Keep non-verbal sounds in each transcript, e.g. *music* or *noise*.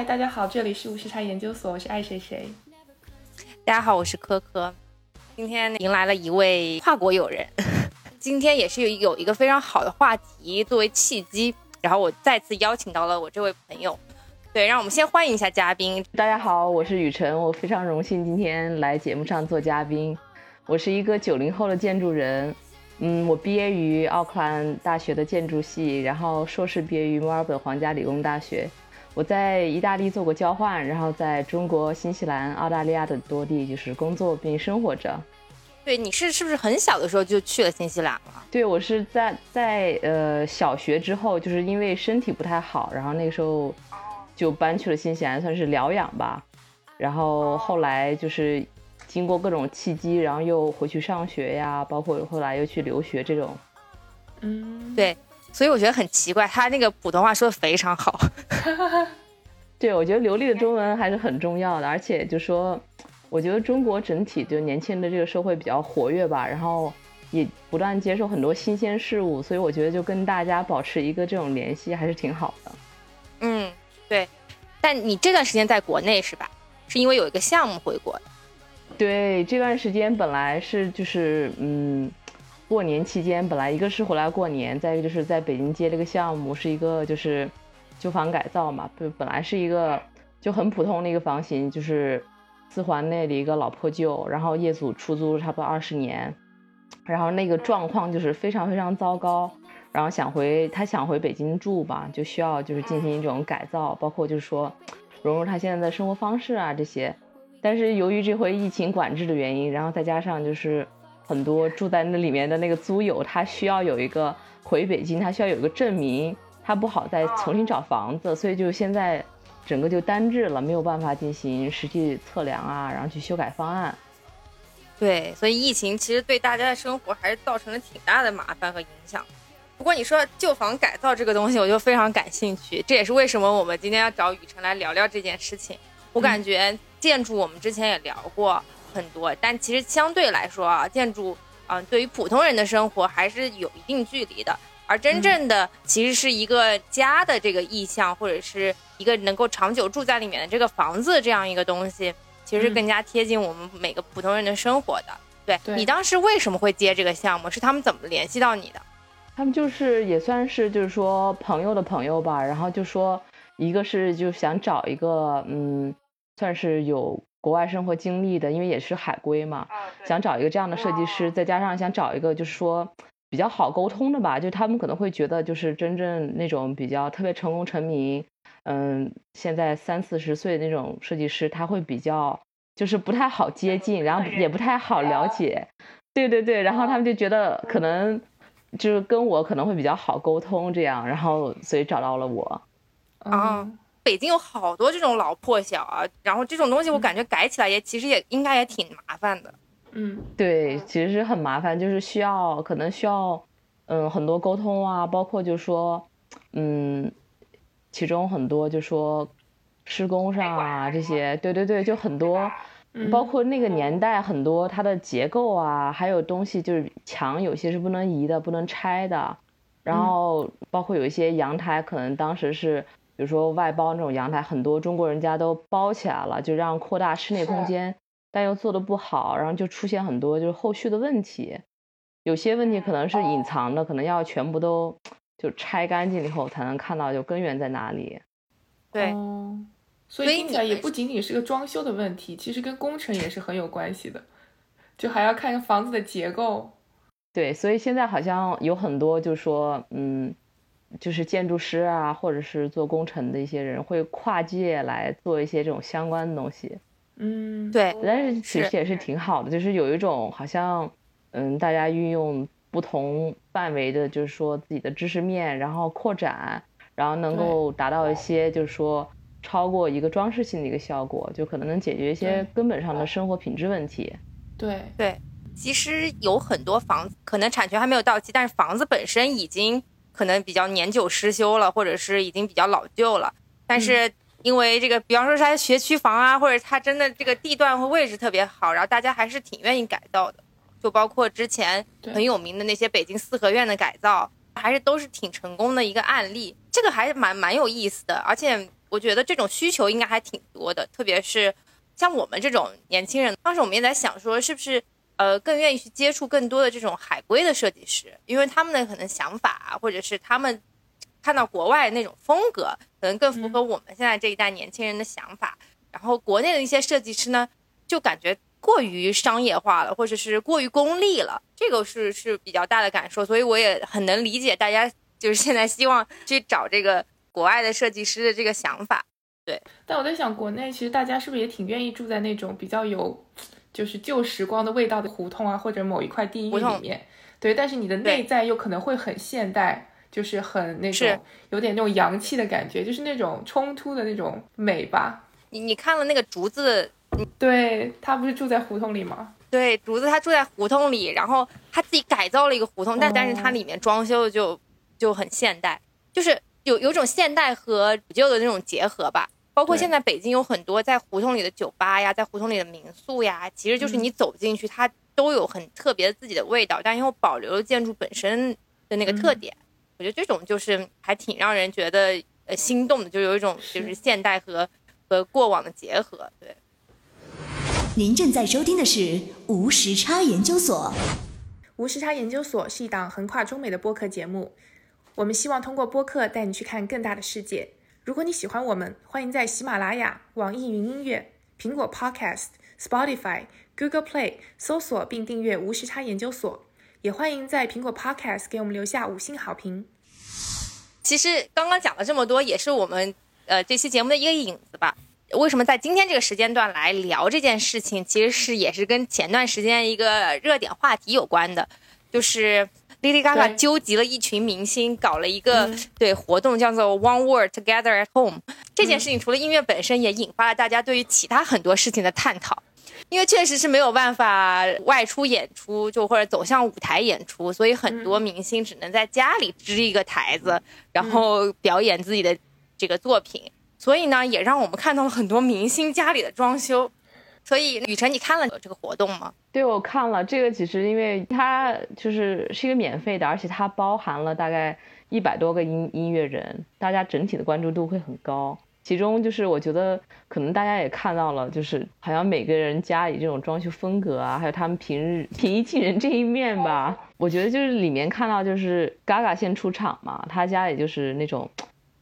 嗨，大家好，这里是无时差研究所，我是爱谁谁。大家好，我是科科。今天迎来了一位跨国友人，今天也是有有一个非常好的话题作为契机，然后我再次邀请到了我这位朋友。对，让我们先欢迎一下嘉宾。大家好，我是雨辰，我非常荣幸今天来节目上做嘉宾。我是一个九零后的建筑人，嗯，我毕业于奥克兰大学的建筑系，然后硕士毕业于墨尔本皇家理工大学。我在意大利做过交换，然后在中国、新西兰、澳大利亚等多地就是工作并生活着。对，你是是不是很小的时候就去了新西兰了？对，我是在在呃小学之后，就是因为身体不太好，然后那个时候就搬去了新西兰，算是疗养吧。然后后来就是经过各种契机，然后又回去上学呀，包括后来又去留学这种。嗯，对。所以我觉得很奇怪，他那个普通话说的非常好。*laughs* 对，我觉得流利的中文还是很重要的，而且就说，我觉得中国整体就年轻人的这个社会比较活跃吧，然后也不断接受很多新鲜事物，所以我觉得就跟大家保持一个这种联系还是挺好的。嗯，对。但你这段时间在国内是吧？是因为有一个项目回国的？对，这段时间本来是就是嗯。过年期间，本来一个是回来过年，再一个就是在北京接这个项目，是一个就是旧房改造嘛，不本来是一个就很普通的一个房型，就是四环内的一个老破旧，然后业主出租差不多二十年，然后那个状况就是非常非常糟糕，然后想回他想回北京住吧，就需要就是进行一种改造，包括就是说融入他现在的生活方式啊这些，但是由于这回疫情管制的原因，然后再加上就是。很多住在那里面的那个租友，他需要有一个回北京，他需要有一个证明，他不好再重新找房子，所以就现在整个就单置了，没有办法进行实际测量啊，然后去修改方案。对，所以疫情其实对大家的生活还是造成了挺大的麻烦和影响。不过你说旧房改造这个东西，我就非常感兴趣，这也是为什么我们今天要找雨辰来聊聊这件事情。我感觉建筑我们之前也聊过。很多，但其实相对来说啊，建筑啊，对于普通人的生活还是有一定距离的。而真正的其实是一个家的这个意象，或者是一个能够长久住在里面的这个房子这样一个东西，其实更加贴近我们每个普通人的生活的。对你当时为什么会接这个项目？是他们怎么联系到你的？他们就是也算是就是说朋友的朋友吧，然后就说一个是就想找一个嗯，算是有。国外生活经历的，因为也是海归嘛，想找一个这样的。设计师，再加上想找一个就是说比较好沟通的吧，就他们可能会觉得就是真正那种比较特别成功成名，嗯，现在三四十岁那种设计师，他会比较就是不太好接近，然后也不太好了解，对对对，然后他们就觉得可能就是跟我可能会比较好沟通这样，然后所以找到了我，啊。北京有好多这种老破小啊，然后这种东西我感觉改起来也其实也应该也挺麻烦的。嗯，对，其实是很麻烦，就是需要可能需要嗯很多沟通啊，包括就说嗯，其中很多就说施工上啊这些，对对对，就很多，包括那个年代很多它的结构啊，还有东西就是墙有些是不能移的，不能拆的，然后包括有一些阳台可能当时是。比如说外包那种阳台，很多中国人家都包起来了，就让扩大室内空间，但又做的不好，然后就出现很多就是后续的问题。有些问题可能是隐藏的，可能要全部都就拆干净以后才能看到就根源在哪里。对，所以听起来也不仅仅是个装修的问题，其实跟工程也是很有关系的，就还要看房子的结构。对，所以现在好像有很多就说，嗯。就是建筑师啊，或者是做工程的一些人，会跨界来做一些这种相关的东西。嗯，对，但是其实也是挺好的，就是有一种好像，嗯，大家运用不同范围的，就是说自己的知识面，然后扩展，然后能够达到一些，就是说超过一个装饰性的一个效果，就可能能解决一些根本上的生活品质问题。对对，其实有很多房子可能产权还没有到期，但是房子本身已经。可能比较年久失修了，或者是已经比较老旧了。但是因为这个，比方说它学区房啊，或者它真的这个地段和位置特别好，然后大家还是挺愿意改造的。就包括之前很有名的那些北京四合院的改造，还是都是挺成功的一个案例。这个还是蛮蛮有意思的。而且我觉得这种需求应该还挺多的，特别是像我们这种年轻人，当时我们也在想说，是不是呃更愿意去接触更多的这种海归的设计师，因为他们的可能想法或者是他们看到国外那种风格，可能更符合我们现在这一代年轻人的想法。然后国内的一些设计师呢，就感觉过于商业化了，或者是过于功利了，这个是是比较大的感受。所以我也很能理解大家就是现在希望去找这个国外的设计师的这个想法。对，但我在想，国内其实大家是不是也挺愿意住在那种比较有就是旧时光的味道的胡同啊，或者某一块地域里面？对，但是你的内在又可能会很现代，就是很那种有点那种洋气的感觉，就是那种冲突的那种美吧。你你看了那个竹子，对他不是住在胡同里吗？对，竹子他住在胡同里，然后他自己改造了一个胡同，但但是它里面装修就就很现代，就是有有种现代和古旧的那种结合吧。包括现在北京有很多在胡同里的酒吧呀，在胡同里的民宿呀，其实就是你走进去，它都有很特别的自己的味道，但又保留了建筑本身的那个特点。我觉得这种就是还挺让人觉得呃心动的，就有一种就是现代和。和过往的结合，对。您正在收听的是无时差研究所。无时差研究所是一档横跨中美的播客节目，我们希望通过播客带你去看更大的世界。如果你喜欢我们，欢迎在喜马拉雅、网易云音乐、苹果 Podcast、Spotify、Google Play 搜索并订阅无时差研究所，也欢迎在苹果 Podcast 给我们留下五星好评。其实刚刚讲了这么多，也是我们。呃，这期节目的一个影子吧。为什么在今天这个时间段来聊这件事情？其实是也是跟前段时间一个热点话题有关的，就是 Lady Gaga 纠集了一群明星，搞了一个对活动，叫做 One World Together at Home。这件事情除了音乐本身，也引发了大家对于其他很多事情的探讨。因为确实是没有办法外出演出，就或者走向舞台演出，所以很多明星只能在家里支一个台子，然后表演自己的。这个作品，所以呢，也让我们看到了很多明星家里的装修。所以，雨辰，你看了这个活动吗？对，我看了。这个其实因为它就是是一个免费的，而且它包含了大概一百多个音音乐人，大家整体的关注度会很高。其中就是我觉得可能大家也看到了，就是好像每个人家里这种装修风格啊，还有他们平日平易近人这一面吧。我觉得就是里面看到就是 Gaga 先出场嘛，他家里就是那种。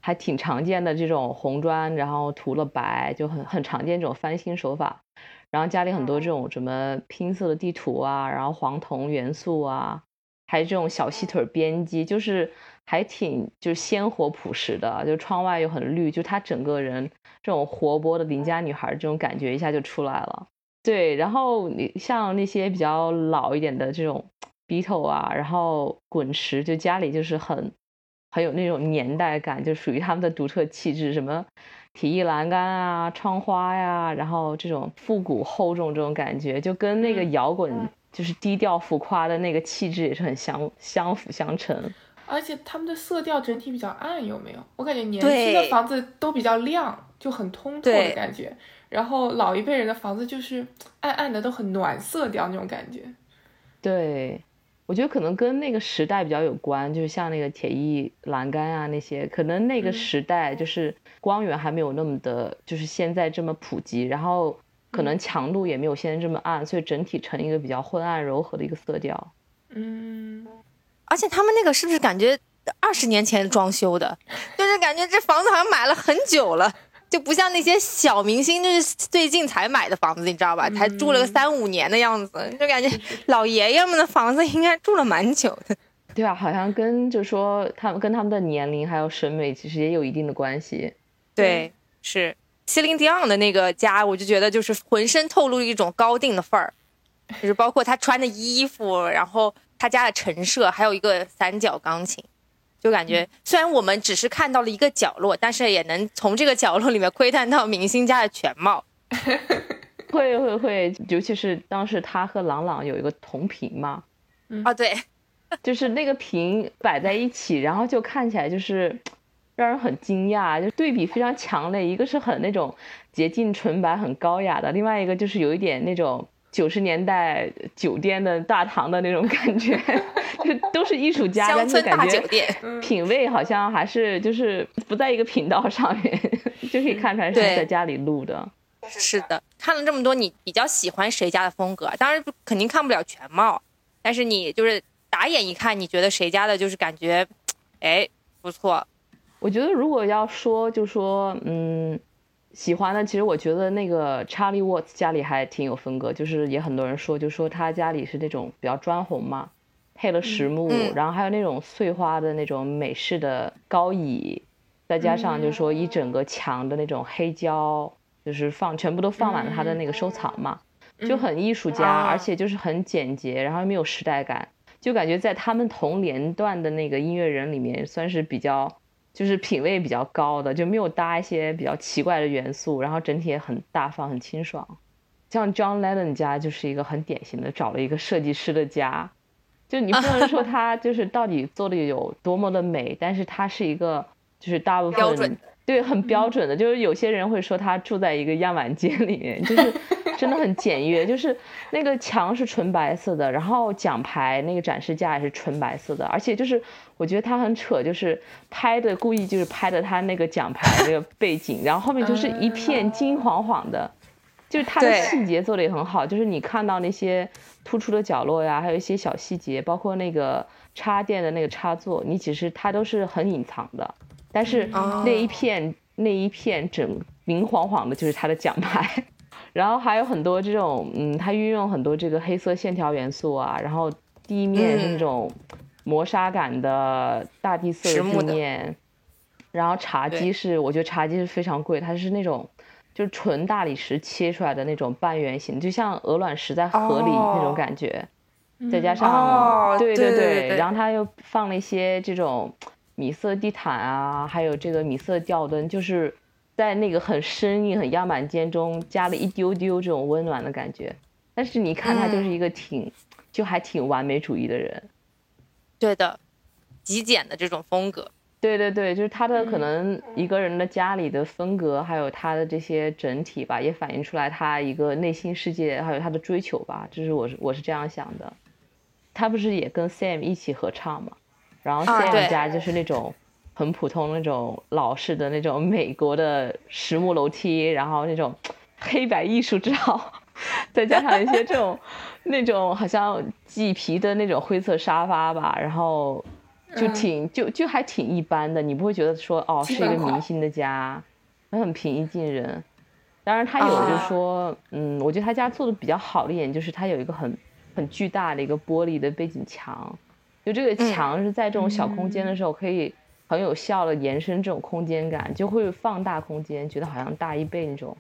还挺常见的这种红砖，然后涂了白，就很很常见这种翻新手法。然后家里很多这种什么拼色的地图啊，然后黄铜元素啊，还有这种小细腿编辑，就是还挺就是鲜活朴实的。就窗外又很绿，就她整个人这种活泼的邻家女孩这种感觉一下就出来了。对，然后你像那些比较老一点的这种 Beatle 啊，然后滚石，就家里就是很。很有那种年代感，就属于他们的独特气质，什么铁艺栏杆啊、窗花呀，然后这种复古厚重这种感觉，就跟那个摇滚就是低调浮夸的那个气质也是很相相辅相成。而且他们的色调整体比较暗，有没有？我感觉年轻的房子都比较亮，就很通透的感觉。然后老一辈人的房子就是暗暗的，都很暖色调那种感觉。对。我觉得可能跟那个时代比较有关，就是像那个铁艺栏杆啊那些，可能那个时代就是光源还没有那么的，就是现在这么普及，然后可能强度也没有现在这么暗，所以整体成一个比较昏暗柔和的一个色调。嗯，而且他们那个是不是感觉二十年前装修的，*laughs* 就是感觉这房子好像买了很久了。就不像那些小明星，就是最近才买的房子，你知道吧？才住了个三五年的样子，就感觉老爷爷们的房子应该住了蛮久的。对啊，好像跟就说他们跟他们的年龄还有审美其实也有一定的关系。对，是西林迪昂的那个家，我就觉得就是浑身透露一种高定的范儿，就是包括他穿的衣服，然后他家的陈设，还有一个三角钢琴。就感觉，虽然我们只是看到了一个角落，但是也能从这个角落里面窥探到明星家的全貌。*laughs* 会会会，尤其是当时他和朗朗有一个同屏嘛，啊对，*laughs* 就是那个屏摆在一起，然后就看起来就是让人很惊讶，就对比非常强烈。一个是很那种洁净纯白、很高雅的，另外一个就是有一点那种九十年代酒店的大堂的那种感觉，*laughs* 就都是艺术家，乡村大但是感觉酒店，品味好像还是就是不在一个频道上面，*laughs* 就可以看出来是在家里录的。是的，看了这么多，你比较喜欢谁家的风格？当然肯定看不了全貌，但是你就是打眼一看，你觉得谁家的就是感觉，哎，不错。我觉得如果要说，就说嗯，喜欢的，其实我觉得那个 Charlie Watts 家里还挺有风格，就是也很多人说，就说他家里是那种比较砖红嘛，配了实木，嗯。然后还有那种碎花的那种美式的高椅，再加上就说一整个墙的那种黑胶，就是放全部都放满了他的那个收藏嘛，就很艺术家，啊。而且就是很简洁，然后又没有时代感，就感觉在他们同年段的那个音乐人里面算是比较。就是品味比较高的，就没有搭一些比较奇怪的元素，然后整体也很大方、很清爽。像 John Lennon 家就是一个很典型的找了一个设计师的家，就你不能说 *laughs* 他就是到底做的有多么的美，但是他是一个就是大部分对很标准的，就是有些人会说他住在一个样板间里面，就是真的很简约，就是那个墙是纯白色的，然后奖牌那个展示架也是纯白色的，而且就是我觉得他很扯，就是拍的故意就是拍的他那个奖牌那个背景，然后后面就是一片金黄黄的。就是它的细节做的也很好，就是你看到那些突出的角落呀，还有一些小细节，包括那个插电的那个插座，你其实它都是很隐藏的，但是哦那一片、那一片整明晃晃的就是它的奖牌，然后还有很多这种，嗯，它运用很多这个黑色线条元素啊，然后地面是那种磨砂感的大地色的地面，然后茶几是我觉得茶几是非常贵，它是那种。就是纯大理石切出来的那种半圆形，就像鹅卵石在河里那种感觉，再加上、哦对对对对对。然后它又放了一些这种米色地毯啊，还有这个米色吊灯，就是在那个很生硬、很样板间中加了一丢丢这种温暖的感觉。但是你看他就是一个挺、就还挺完美主义的人，对的，极简的这种风格。对对对，就是他的可嗯能一个人的家里的风格，还有他的这些整体吧，也反映出来他一个内心世界，还有他的追求吧。就是我是我是这样想的。他不是也跟 Sam 一起合唱嘛？然后 Sam 家就是那种很普通那种老式的那种美国的实木楼梯，然后那种黑白艺术照，*laughs* 再加上一些这种 *laughs* 那种好像麂皮的那种灰色沙发吧，然后就嗯。挺、就就还挺一般的，你不会觉得说哦是一个明星的家，很平易近人。当然，他有啊就是说，嗯，我觉得他家做的比较好的一点就是他有一个很很巨大的一个玻璃的背景墙，就这个嗯墙是在这种小空间的时候可以很有效的延伸这种空间感，就会放大空间，觉得好像大一倍那种。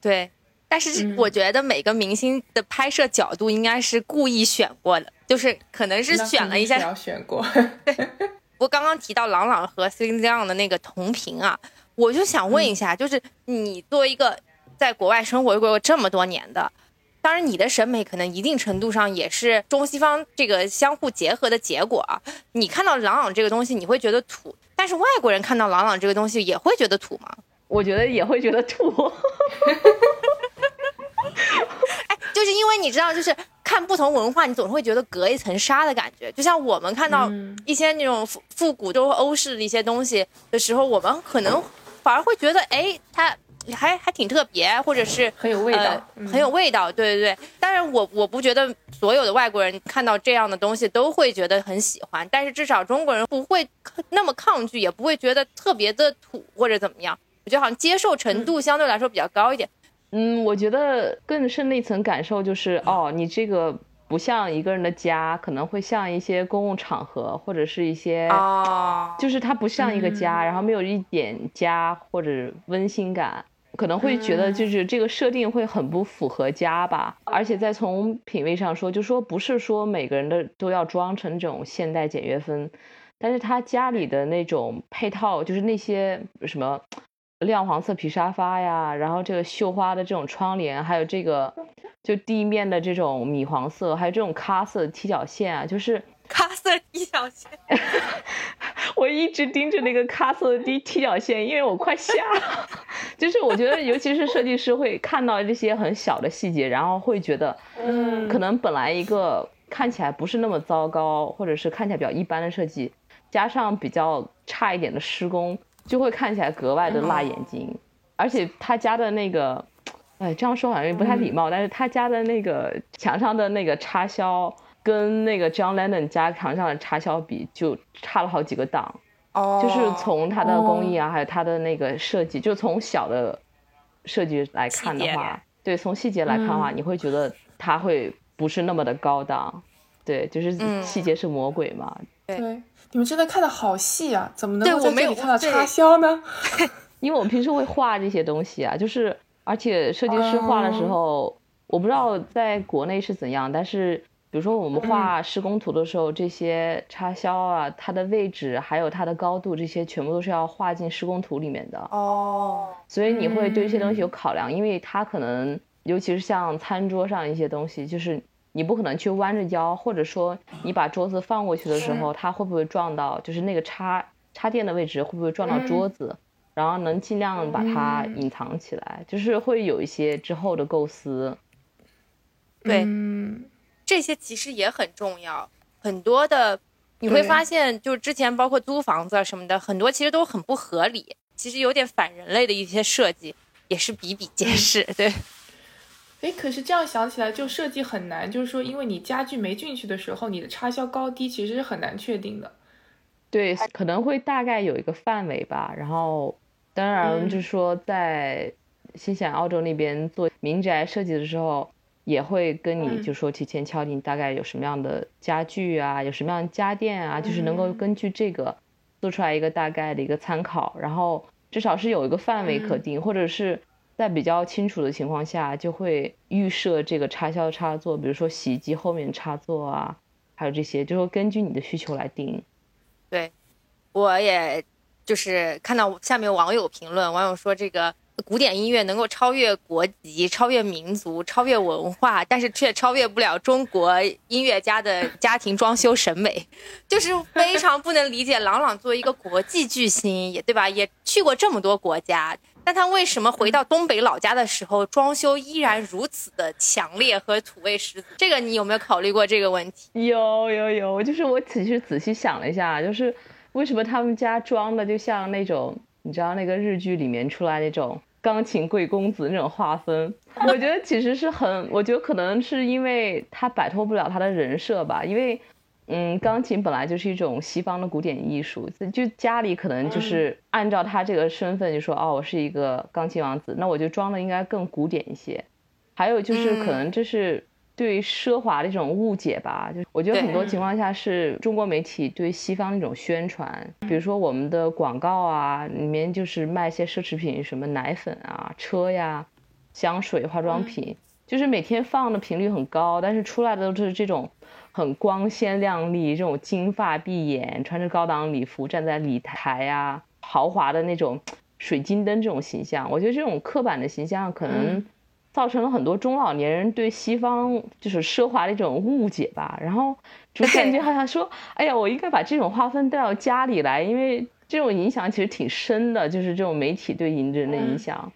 对，但是嗯我觉得每个明星的拍摄角度应该是故意选过的，就是可能是选了一下选过，我刚刚提到朗朗和 Celine Dion 的那个同频啊，我就想问一下，就是你作为一个在国外生活过这么多年的，当然你的审美可能一定程度上也是中西方这个相互结合的结果啊。你看到朗朗这个东西，你会觉得土，但是外国人看到朗朗这个东西也会觉得土吗？*laughs* 我觉得也会觉得土，*laughs* 哎就是因为你知道，就是看不同文化，你总是会觉得隔一层纱的感觉。就像我们看到嗯一些那种复复古就欧式的一些东西的时候，我们可能反而会觉得，哎，它还还挺特别，或者是很有味道呃嗯很有味道。对对对。当然我，我不觉得所有的外国人看到这样的东西都会觉得很喜欢，但是至少中国人不会那么抗拒，也不会觉得特别的土或者怎么样。我觉得好像接受程度相对来说比较高一点。嗯，我觉得更深的一层感受就是，哦，你这个不像一个人的家，可能会像一些公共场合或者是一些，哦，就是它不像一个家，嗯然后没有一点家或者温馨感，可能会觉得就是这个设定会很不符合家吧。而且再从品味上说，就说不是说每个人的都要装成这种现代简约风，但是他家里的那种配套，就是那些什么亮黄色皮沙发呀，然后这个绣花的这种窗帘，还有这个就地面的这种米黄色，还有这种咖色的踢脚线啊，就是咖色踢脚线。*laughs* 我一直盯着那个咖色的踢踢脚线，因为我快瞎了。*laughs* 就是我觉得，尤其是设计师会看到这些很小的细节，然后会觉得，嗯可能本来一个看起来不是那么糟糕，或者是看起来比较一般的设计，加上比较差一点的施工，就会看起来格外的辣眼睛。而且他家的那个，哎，这样说好像也不太礼貌，但是他家的那个墙上的那个插销，跟那个 John Lennon 家墙上的插销比，就差了好几个档。哦，就是从它的工艺啊，还有它的那个设计，就从小的设计来看的话，对，从细节来看的话，嗯你会觉得它会不是那么的高档，对，就是嗯细节是魔鬼嘛。对对，你们真的看的好细啊，怎么能够在对我没有这里看到插销呢？*laughs* 因为我们平时会画这些东西啊，就是而且设计师画的时候，我不知道在国内是怎样，但是比如说我们画施工图的时候，这些插销啊，它的位置还有它的高度，这些全部都是要画进施工图里面的。哦，所以你会对这些东西嗯。有考量，因为它可能，尤其是像餐桌上一些东西，就是你不可能去弯着腰，或者说你把桌子放过去的时候，它会不会撞到，就是那个插插电的位置会不会撞到桌子，然后能尽量把它嗯。隐藏起来，就是会有一些之后的构思。对。嗯，这些其实也很重要，很多的你会发现，就之前包括租房子啊什么的，很多其实都很不合理，其实有点反人类的一些设计也是比比皆是。对，*laughs* 哎，可是这样想起来，就设计很难，就是说，因为你家具没进去的时候，你的插销高低其实是很难确定的。对，可能会大概有一个范围吧。然后，当然嗯就是说，在新西兰、澳洲那边做民宅设计的时候，也会跟你嗯。就说提前敲定大概有什么样的家具啊，有什么样的家电啊，就是能够嗯。根据这个做出来一个大概的一个参考，然后至少是有一个范围可嗯。定，或者是在比较清楚的情况下，就会预设这个插销插座，比如说洗衣机后面插座啊，还有这些，就会根据你的需求来定。对我也就是看到下面网友评论，网友说这个古典音乐能够超越国籍、超越民族、超越文化，但是却超越不了中国音乐家的家庭装修审美，*laughs* 就是非常不能理解。郎朗作为一个国际巨星，也对吧？也去过这么多国家，但他为什么回到东北老家的时候，装修依然如此的强烈和土味十足？这个你有没有考虑过这个问题？有有有，就是我其实仔细想了一下，就是为什么他们家装的就像那种，你知道那个日剧里面出来那种钢琴贵公子那种划分，我觉得其实是很，我觉得可能是因为他摆脱不了他的人设吧，因为。嗯，钢琴本来就是一种西方的古典艺术，就家里可能就是按照他这个身份，就说哦，我是一个钢琴王子，那我就装的应该更古典一些。还有就是可能这是对奢华的一种误解吧，就我觉得很多情况下是中国媒体对西方的一种宣传，比如说我们的广告啊，里面就是卖一些奢侈品，什么奶粉啊、车呀、香水、化妆品，就是每天放的频率很高，但是出来的都是这种很光鲜亮丽，这种金发碧眼，穿着高档礼服站在礼台啊，豪华的那种水晶灯这种形象，我觉得这种刻板的形象可能嗯造成了很多中老年人对西方就是奢华的一种误解吧，然后逐渐就 *laughs* 好像说，哎呀，我应该把这种划分带到家里来，因为这种影响其实挺深的，就是这种媒体对人的影嗯响。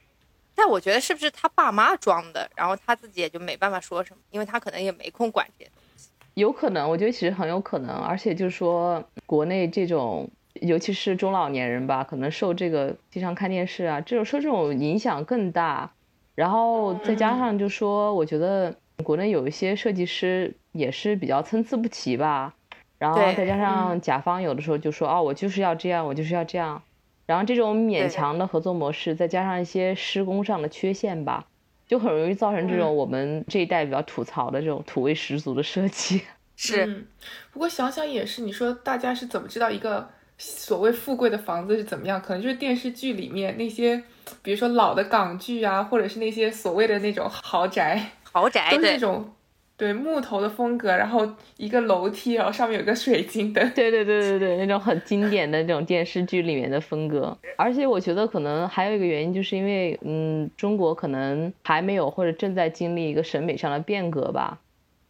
但我觉得是不是他爸妈装的，然后他自己也就没办法说什么，因为他可能也没空管这些东西。有可能，我觉得其实很有可能，而且就是说，国内这种，尤其是中老年人吧，可能受这个经常看电视啊，这种受这种影响更大。然后再加上就说，我觉得国内有一些设计师也是比较参差不齐吧。然后再加上甲方有的时候就说，哦，我就是要这样，我就是要这样。然后这种勉强的合作模式，再加上一些施工上的缺陷吧，就很容易造成这种我们这一代比较吐槽的这种土味十足的设计。是，嗯，不过想想也是，你说大家是怎么知道一个所谓富贵的房子是怎么样？可能就是电视剧里面那些，比如说老的港剧啊，或者是那些所谓的那种豪宅，豪宅对都是那种对木头的风格，然后一个楼梯，然后上面有个水晶灯。*laughs* 对对对对对，那种很经典的那种电视剧里面的风格。而且我觉得可能还有一个原因，就是因为嗯，中国可能还没有或者正在经历一个审美上的变革吧。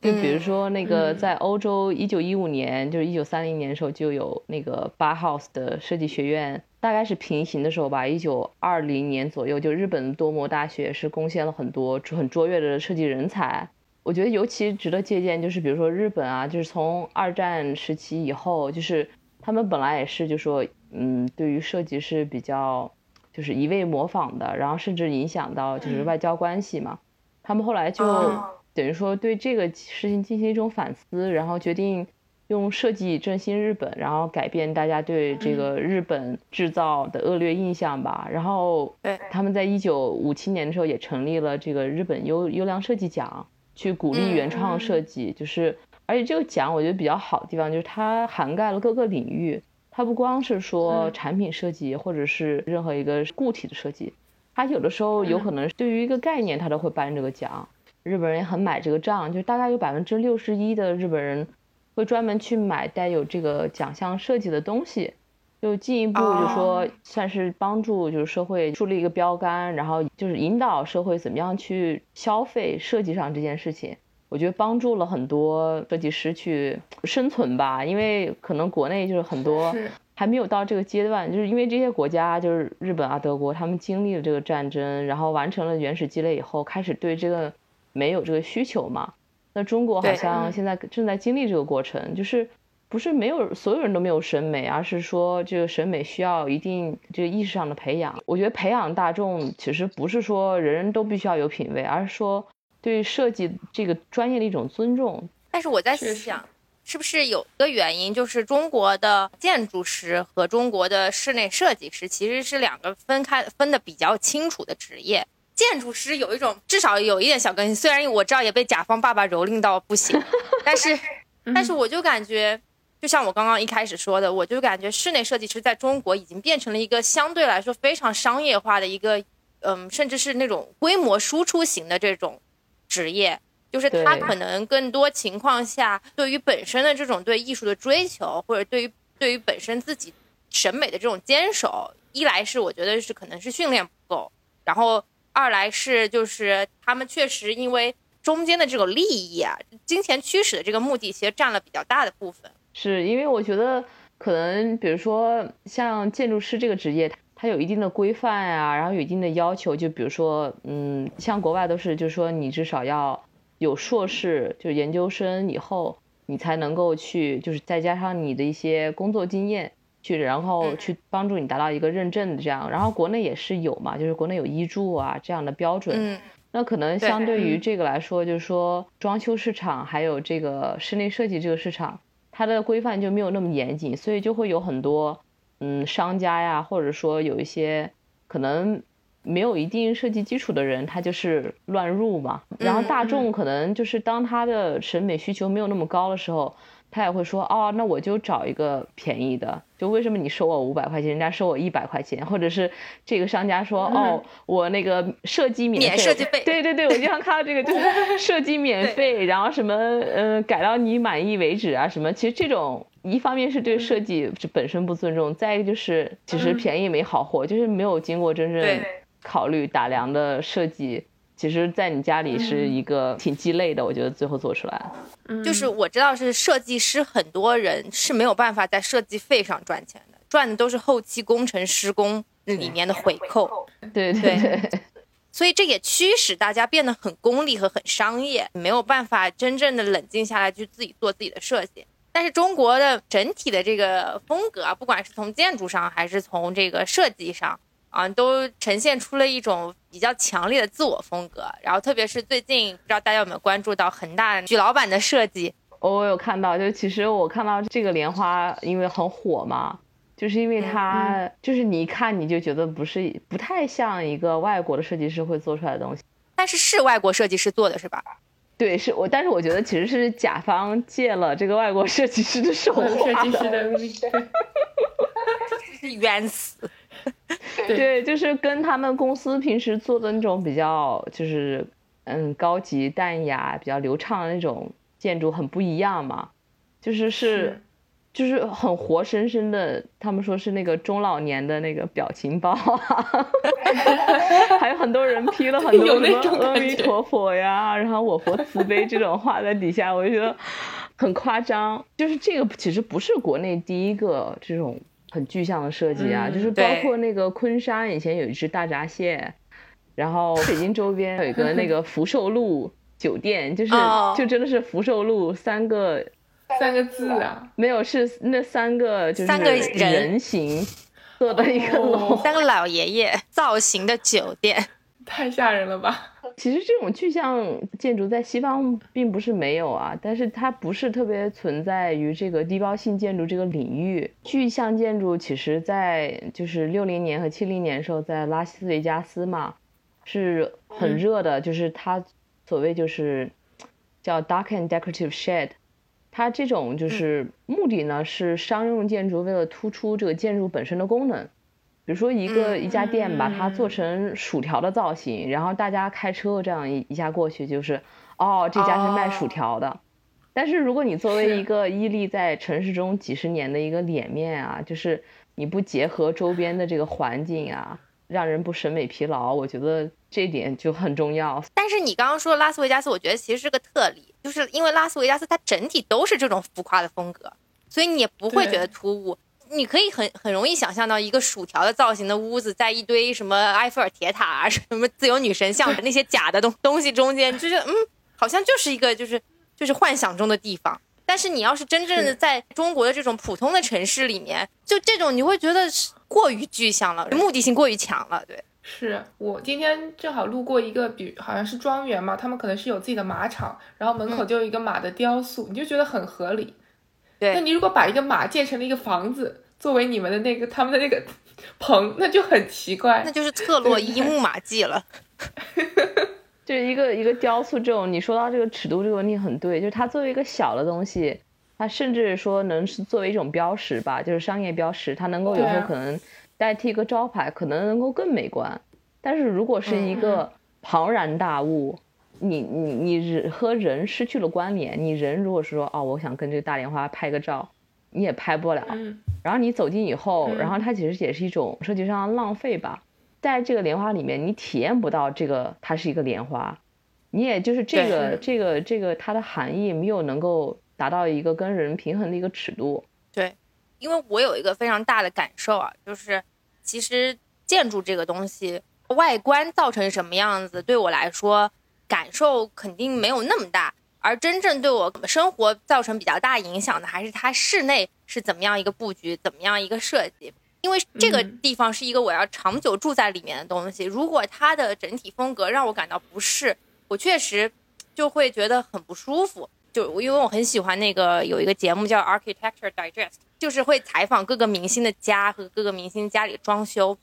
就比如说那个嗯在欧洲，一九一五年就是一九三零年的时候就有那个巴 House 的设计学院大概是平行的时候吧，一九二零年左右，就日本多摩大学是贡献了很多很卓越的设计人才。我觉得尤其值得借鉴，就是比如说日本啊，就是从二战时期以后，就是他们本来也是就说，嗯，对于设计是比较就是一味模仿的，然后甚至影响到就是外交关系嘛。他们后来就等于说对这个事情进行一种反思，然后决定。用设计振兴日本，然后改变大家对这个日本制造的恶劣印象吧。然后，他们在一九五七年的时候也成立了这个日本优优良设计奖，去鼓励原创设计。就是，而且这个奖我觉得比较好的地方就是它涵盖了各个领域，它不光是说产品设计或者是任何一个固体的设计，它有的时候有可能对于一个概念，它都会颁这个奖。日本人也很买这个账，就大概有百分之六十一的日本人。会专门去买带有这个奖项设计的东西，就进一步就说算是帮助就是社会树立一个标杆，然后就是引导社会怎么样去消费设计上这件事情。我觉得帮助了很多设计师去生存吧，因为可能国内就是很多还没有到这个阶段，就是因为这些国家就是日本啊、德国，他们经历了这个战争，然后完成了原始积累以后，开始对这个没有这个需求嘛。那中国好像现在正在经历这个过程，就是不是没有所有人都没有审美，而是说这个审美需要一定这个意识上的培养。我觉得培养大众其实不是说人人都必须要有品味，而是说对设计这个专业的一种尊重。但是我在想，是不是有一个原因，就是中国的建筑师和中国的室内设计师其实是两个分开分的比较清楚的职业。建筑师有一种至少有一点小更新，虽然我知道也被甲方爸爸蹂躏到不行，*laughs* 但是，但是我就感觉，就像我刚刚一开始说的，我就感觉室内设计师在中国已经变成了一个相对来说非常商业化的一个，嗯，甚至是那种规模输出型的这种职业，就是他可能更多情况下对于本身的这种对艺术的追求，或者对于对于本身自己审美的这种坚守，一来是我觉得是可能是训练不够，然后。二来是就是他们确实因为中间的这种利益啊，金钱驱使的这个目的，其实占了比较大的部分。是因为我觉得可能，比如说像建筑师这个职业，它有一定的规范啊，然后有一定的要求。就比如说，嗯，像国外都是，就是说你至少要有硕士，就研究生以后，你才能够去，就是再加上你的一些工作经验。去，然后去帮助你达到一个认证的这样，然后国内也是有嘛，就是国内有医助啊这样的标准。嗯，那可能相对于这个来说，就是说装修市场还有这个室内设计这个市场，它的规范就没有那么严谨，所以就会有很多嗯商家呀，或者说有一些可能没有一定设计基础的人，他就是乱入嘛。然后大众可能就是当他的审美需求没有那么高的时候。他也会说哦，那我就找一个便宜的。就为什么你收我五百块钱，人家收我一百块钱，或者是这个商家说哦，我那个设计免设计费。对对对，我经常看到这个，就是 *laughs* 设计免费，然后什么嗯改到你满意为止啊什么。其实这种一方面是对设计本身不尊重，再一个就是其实便宜没好货，就是没有经过真正考虑打量的设计。其实，在你家里是一个挺鸡肋的，我觉得最后做出来，就是我知道是设计师，很多人是没有办法在设计费上赚钱的，赚的都是后期工程施工里面的回扣。对对对，*laughs* 所以这也驱使大家变得很功利和很商业，没有办法真正的冷静下来去自己做自己的设计。但是中国的整体的这个风格啊，不管是从建筑上还是从这个设计上。啊，都呈现出了一种比较强烈的自我风格。然后，特别是最近，不知道大家有没有关注到恒大许老板的设计？我有看到，就其实我看到这个莲花，因为很火嘛，就是因为它，就是你一看你就觉得不是不太像一个外国的设计师会做出来的东西。但是是外国设计师做的是吧？对，是我，但是我觉得其实是甲方借了这个外国设计师的手设计师的，*laughs* 是冤死。*laughs* 对，就是跟他们公司平时做的那种比较，就是嗯高级淡雅、比较流畅的那种建筑很不一样嘛，就是是，就是很活生生的。他们说是那个中老年的那个表情包，*laughs* 还有很多人批了很多什么阿弥陀佛呀，然后我佛慈悲这种话在底下，我就觉得很夸张。就是这个其实不是国内第一个这种。很具象的设计啊，嗯就是包括那个昆山以前有一只大闸蟹，然后北京周边有一个那个福寿路酒店，就是、哦。就真的是福寿路三个三个字啊，没有是那三个就是三个人。人形做的一个楼。哦三个老爷爷造型的酒店，太吓人了吧？*laughs* 其实这种具象建筑在西方并不是没有啊，但是它不是特别存在于这个地标性建筑这个领域。具象建筑其实在就是六零年和七零年的时候，在拉斯维加斯嘛是很热的，就是它所谓就是叫 dark and decorative shed。它这种就是目的呢是商用建筑为了突出这个建筑本身的功能，比如说一个嗯一家店把它做嗯成薯条的造型，然后大家开车这样一一下过去，就是哦，这家是卖薯条的。但是如果你作为一个屹立在城市中几十年的一个脸面啊，就是你不结合周边的这个环境啊，让人不审美疲劳，我觉得这点就很重要。但是你刚刚说拉斯维加斯，我觉得其实是个特例，就是因为拉斯维加斯它整体都是这种浮夸的风格，所以你也不会觉得突兀。你可以很很容易想象到一个薯条的造型的屋子，在一堆什么埃菲尔铁塔啊、*laughs* 什么自由女神像 *laughs* 那些假的东东西中间，就是嗯，好像就是一个就是就是幻想中的地方。但是你要是真正的在中国的这种普通的城市里面，就这种你会觉得是过于具象了，目的性过于强了，对。是我今天正好路过一个，比好像是庄园嘛，他们可能是有自己的马场，然后门口就有一个马的雕塑，你就觉得很合理。对那你如果把一个马建成了一个房子，作为你们的那个他们的那个 *laughs* 棚，那就很奇怪那。就是特洛伊木马记了。*laughs* 就是一个一个雕塑这种，你说到这个尺度这个问题很对，就是它作为一个小的东西，它甚至说能是作为一种标识吧，就是商业标识，它能够有时候可能代替一个招牌，可能能够更美观。但是如果是一个庞然大物，你你你人和人失去了关联，你人如果是说哦，我想跟这个大莲花拍个照，你也拍不了。嗯，然后你走近以后，嗯然后它其实也是一种设计上的浪费吧。在这个莲花里面，你体验不到这个它是一个莲花，你也就是这个这个这个它的含义没有能够达到一个跟人平衡的一个尺度。对，因为我有一个非常大的感受啊，就是其实建筑这个东西外观造成什么样子，对我来说感受肯定没有那么大，而真正对我生活造成比较大影响的，还是它室内是怎么样一个布局，怎么样一个设计。因为这个嗯地方是一个我要长久住在里面的东西，如果它的整体风格让我感到不适，我确实就会觉得很不舒服。就因为我很喜欢那个有一个节目叫 Architecture Digest，就是会采访各个明星的家和各个明星家里装修。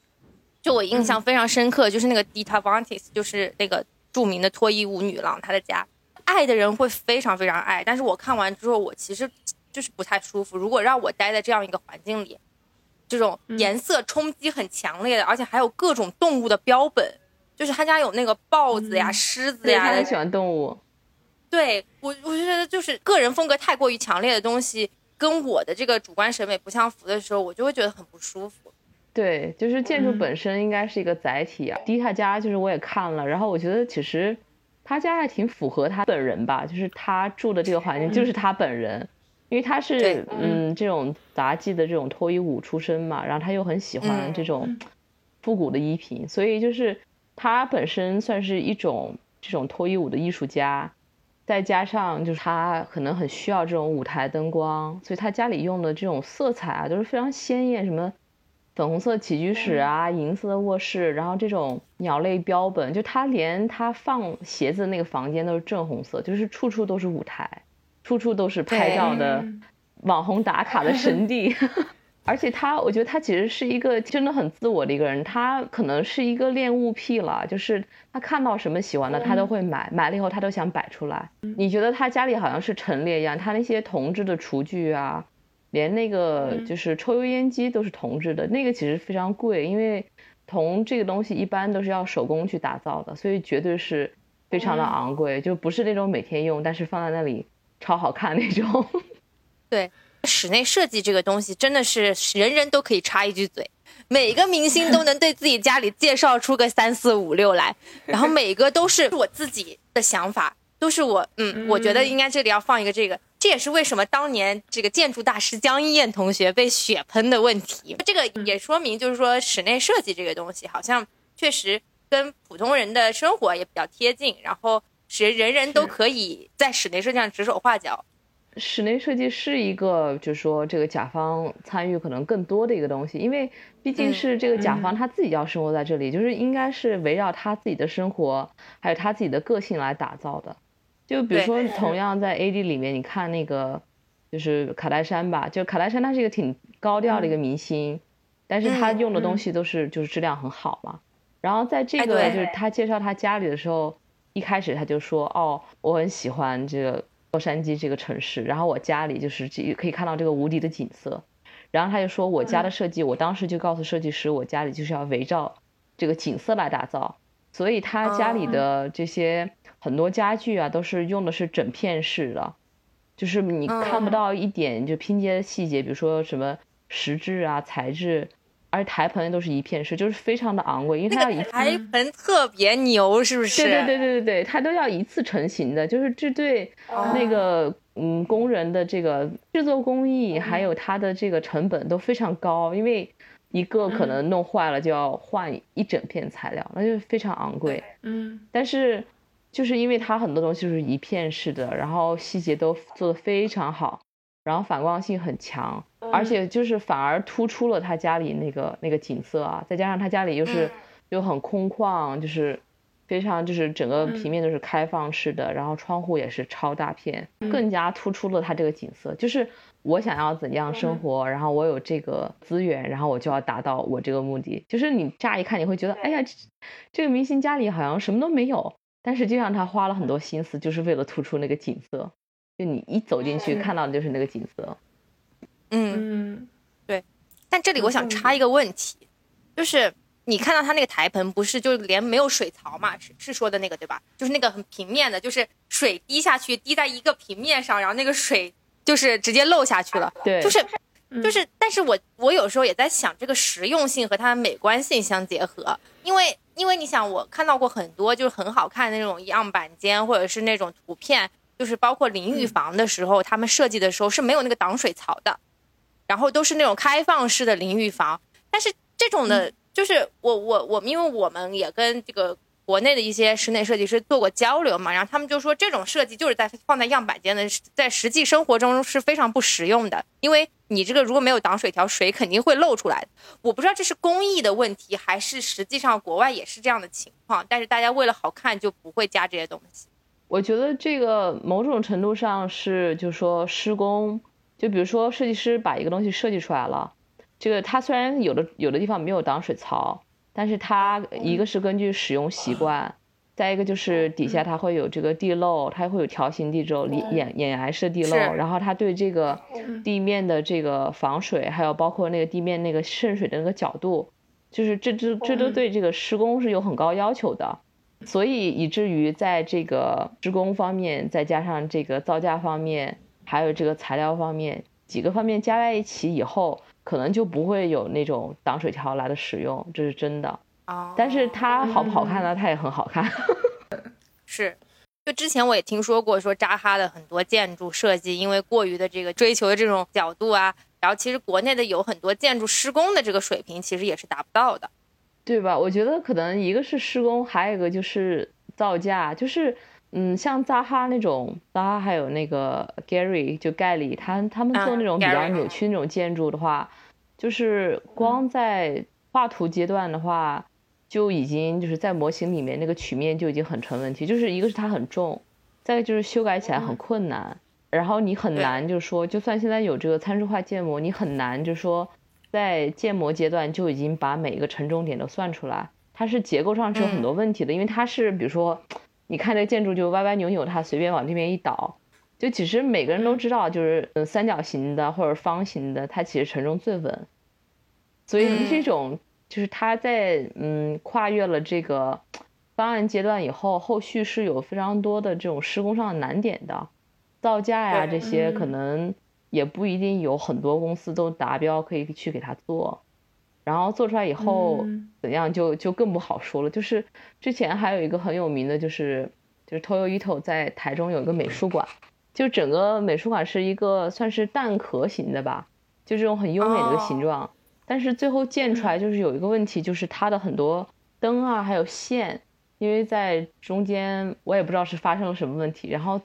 就我印象非常深刻，就是那个 Dita Von Teese，就是那个著名的脱衣舞女郎，她的家，爱的人会非常非常爱，但是我看完之后，我其实就是不太舒服。如果让我待在这样一个环境里，这种颜色冲击很强烈的，而且还有各种动物的标本，就是他家有那个豹子呀、狮子，呀的他很喜欢动物。对我，我就觉得就是个人风格太过于强烈的东西，跟我的这个主观审美不相符的时候，我就会觉得很不舒服。对，就是建筑嗯本身应该是一个载体啊。迪卡家就是我也看了，然后我觉得其实他家还挺符合他本人吧，就是他住的这个环境就是他本人，因为他是嗯这种杂技的这种脱衣舞出身嘛，然后他又很喜欢嗯这种复古的衣品，所以就是他本身算是一种这种脱衣舞的艺术家。再加上就是他可能很需要这种舞台灯光，所以他家里用的这种色彩啊都是非常鲜艳，什么粉红色起居室啊，银色的卧室，然后这种鸟类标本，就他连他放鞋子的那个房间都是正红色，就是处处都是舞台，处处都是拍照的嗯网红打卡的神地。*laughs* *laughs* 而且他，我觉得他其实是一个真的很自我的一个人，他可能是一个恋物癖了，就是他看到什么喜欢的，他都会买，买了以后他都想摆出来。你觉得他家里好像是陈列一样，他那些铜制的厨具啊，连那个嗯就是抽油烟机都是铜制的，那个其实非常贵，因为铜这个东西一般都是要手工去打造的，所以绝对是非常的嗯昂贵，就不是那种每天用，但是放在那里超好看那种。*laughs* 对，室内设计这个东西真的是人人都可以插一句嘴，每个明星都能对自己家里介绍出个三四五六来，然后每个都是我自己的想法，都是我嗯，我觉得应该这里要放一个这个。这这也是为什么当年这个建筑大师江一燕同学被血喷的问题。这个也说明，就是说室内设计这个东西，好像确实跟普通人的生活也比较贴近，然后使人人都可以在室内设计上指手画脚。室内设计是一个，就是说这个甲方参与可能更多的一个东西，因为毕竟是这个甲方他自己要生活在这里，就是应该是围绕他自己的生活，还有他自己的个性来打造的。就比如说，同样在 AD 里面，你看那个就是卡戴珊吧，就卡戴珊她是一个挺高调的一个明星，但是她用的东西都是就是质量很好嘛。然后在这个就是他介绍他家里的时候，一开始他就说：“哦，我很喜欢这个。”洛杉矶这个城市，然后我家里就是可以看到这个无敌的景色，然后他就说我家的设计，我当时就告诉设计师，我家里就是要围绕这个景色来打造，所以他家里的这些很多家具啊，都是用的是整片式的，就是你看不到一点就拼接的细节，比如说什么石质啊材质。而台盆都是一片式，就是非常的昂贵，因为它要一台盆特别牛，是不是？对对对对对对，它都要一次成型的，就是这对那个嗯工人的这个制作工艺，还有它的这个成本都非常高，因为一个可能弄坏了就要换一整片材料，那就非常昂贵。嗯，但是就是因为它很多东西就是一片式的，然后细节都做得非常好。然后反光性很强，而且就是反而突出了他家里那个那个景色啊，再加上他家里又是又很空旷，就是非常就是整个平面都是开放式的，然后窗户也是超大片，更加突出了他这个景色。就是我想要怎样生活，然后我有这个资源，然后我就要达到我这个目的。就是你乍一看你会觉得，哎呀，这个明星家里好像什么都没有，但实际上他花了很多心思，就是为了突出那个景色。就你一走进去看到的就是那个景色，嗯，对。但这里我想插一个问题，就是你看到他那个台盆不是就连没有水槽嘛？是是说的那个对吧？就是那个很平面的，就是水滴下去滴在一个平面上，然后那个水就是直接漏下去了。对，就是就是，但是我我有时候也在想这个实用性和它的美观性相结合，因为因为你想我看到过很多就是很好看的那种样板间或者是那种图片。就是包括淋浴房的时候，他们设计的时候是没有那个挡水槽的，然后都是那种开放式的淋浴房。但是这种的，就是我我我们，因为我们也跟这个国内的一些室内设计师做过交流嘛，然后他们就说这种设计就是在放在样板间的，在实际生活中是非常不实用的，因为你这个如果没有挡水条，水肯定会漏出来。我不知道这是工艺的问题，还是实际上国外也是这样的情况，但是大家为了好看就不会加这些东西。我觉得这个某种程度上是，就是说施工，就比如说设计师把一个东西设计出来了，这个它虽然有的有的地方没有挡水槽，但是它一个是根据使用习惯，再一个就是底下它会有这个地漏，它会有条形地漏、眼眼崖式地漏，然后它对这个地面的这个防水，还有包括那个地面那个渗水的那个角度，就是这这这都对这个施工是有很高要求的。所以以至于在这个施工方面，再加上这个造价方面，还有这个材料方面几个方面加在一起以后，可能就不会有那种挡水条来的使用，这是真的。哦。但是它好不好看呢？它也很好看。*laughs* 是。就之前我也听说过，说扎哈的很多建筑设计，因为过于的这个追求的这种角度啊，然后其实国内的有很多建筑施工的这个水平，其实也是达不到的。对吧？我觉得可能一个是施工，还有一个就是造价。就是，嗯，像扎哈那种，扎哈还有那个 Gary 就盖里，他他们做那种比较扭曲那种建筑的话，就是光在画图阶段的话，就已经就是在模型里面那个曲面就已经很成问题。就是一个是它很重，再一个就是修改起来很困难，然后你很难就是说，就算现在有这个参数化建模，你很难就是说。在建模阶段就已经把每一个承重点都算出来，它是结构上是有很多问题的，因为它是比如说，你看这个建筑就歪歪扭扭，它随便往这边一倒，就其实每个人都知道，就是嗯三角形的或者方形的，它其实承重最稳。所以这种就是他在嗯跨越了这个方案阶段以后，后续是有非常多的这种施工上的难点的，造价呀这些可能。也不一定有很多公司都达标可以去给他做，然后做出来以后怎样就就更不好说了。就是之前还有一个很有名的，就是就是 Toyo Ito 在台中有一个美术馆，就整个美术馆是一个算是蛋壳型的吧，就这种很优美的一个形状。但是最后建出来就是有一个问题，就是它的很多灯啊还有线，因为在中间我也不知道是发生了什么问题，然后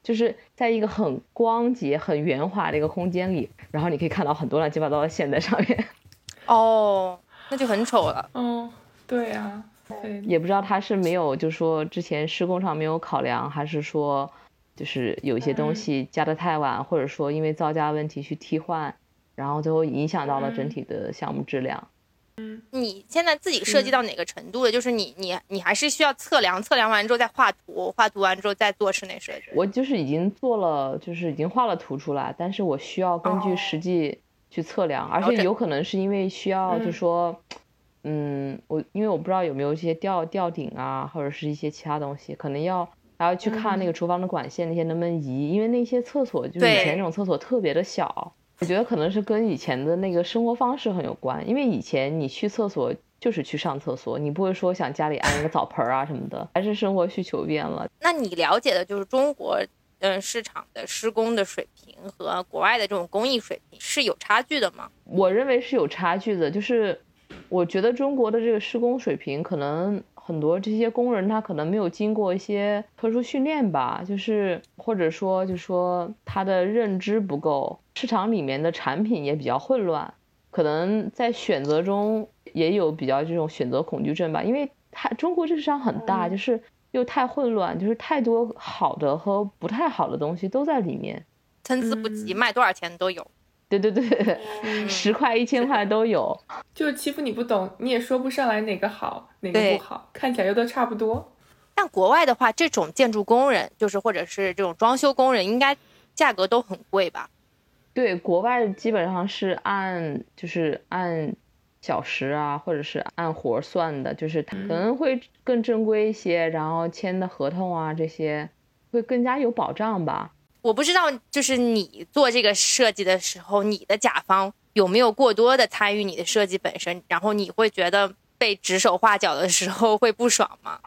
就是在一个很光洁、很圆滑的一个空间里，然后你可以看到很多乱七八糟的线在上面。*laughs* 哦，那就很丑了。嗯，对呀，对，也不知道他是没有，就是说之前施工上没有考量，还是说就是有一些东西加的太晚，或者说因为造价问题去替换，然后最后影响到了整体的项目质量。嗯你现在自己设计到哪个程度了？就是你你你还是需要测量，测量完之后再画图，画图完之后再做室内设计。我就是已经做了，就是已经画了图出来，但是我需要根据实际去测量，而且有可能是因为需要，就说，嗯，我因为我不知道有没有一些吊吊顶啊，或者是一些其他东西，可能要还要去看那个厨房的管线那些能不能移，因为那些厕所就是以前那种厕所特别的小。我觉得可能是跟以前的那个生活方式很有关，因为以前你去厕所就是去上厕所，你不会说想家里安一个澡盆啊什么的，还是生活需求变了。那你了解的就是中国嗯市场的施工的水平和国外的这种工艺水平是有差距的吗？我认为是有差距的，就是我觉得中国的这个施工水平可能。很多这些工人他可能没有经过一些特殊训练吧，就是或者说就说他的认知不够，市场里面的产品也比较混乱，可能在选择中也有比较这种选择恐惧症吧，因为它中国这市场很大，就是又太混乱，就是太多好的和不太好的东西都在里面，参差不齐，卖多少钱都有。对对对，十块一千块都有，*laughs* 就是欺负你不懂，你也说不上来哪个好哪个不好，看起来又都差不多。但国外的话，这种建筑工人，就是或者是这种装修工人，应该价格都很贵吧？对，国外基本上是按就是按小时啊，或者是按活算的，就是可能会更正规一些，然后签的合同啊这些会更加有保障吧。我不知道，就是你做这个设计的时候，你的甲方有没有过多的参与你的设计本身，然后你会觉得被指手画脚的时候会不爽吗？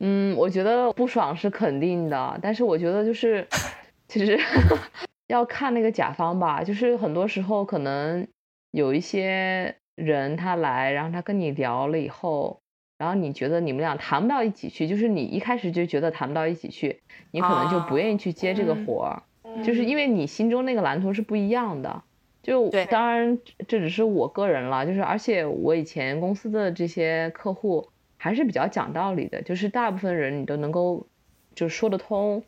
嗯，我觉得不爽是肯定的，但是我觉得就是，其实 *laughs* 要看那个甲方吧，就是很多时候可能有一些人他来，然后他跟你聊了以后。然后你觉得你们俩谈不到一起去，就是你一开始就觉得谈不到一起去，你可能就不愿意去接这个活儿，就是因为你心中那个蓝图是不一样的。就当然这只是我个人了，就是而且我以前公司的这些客户还是比较讲道理的，就是大部分人你都能够就说得通，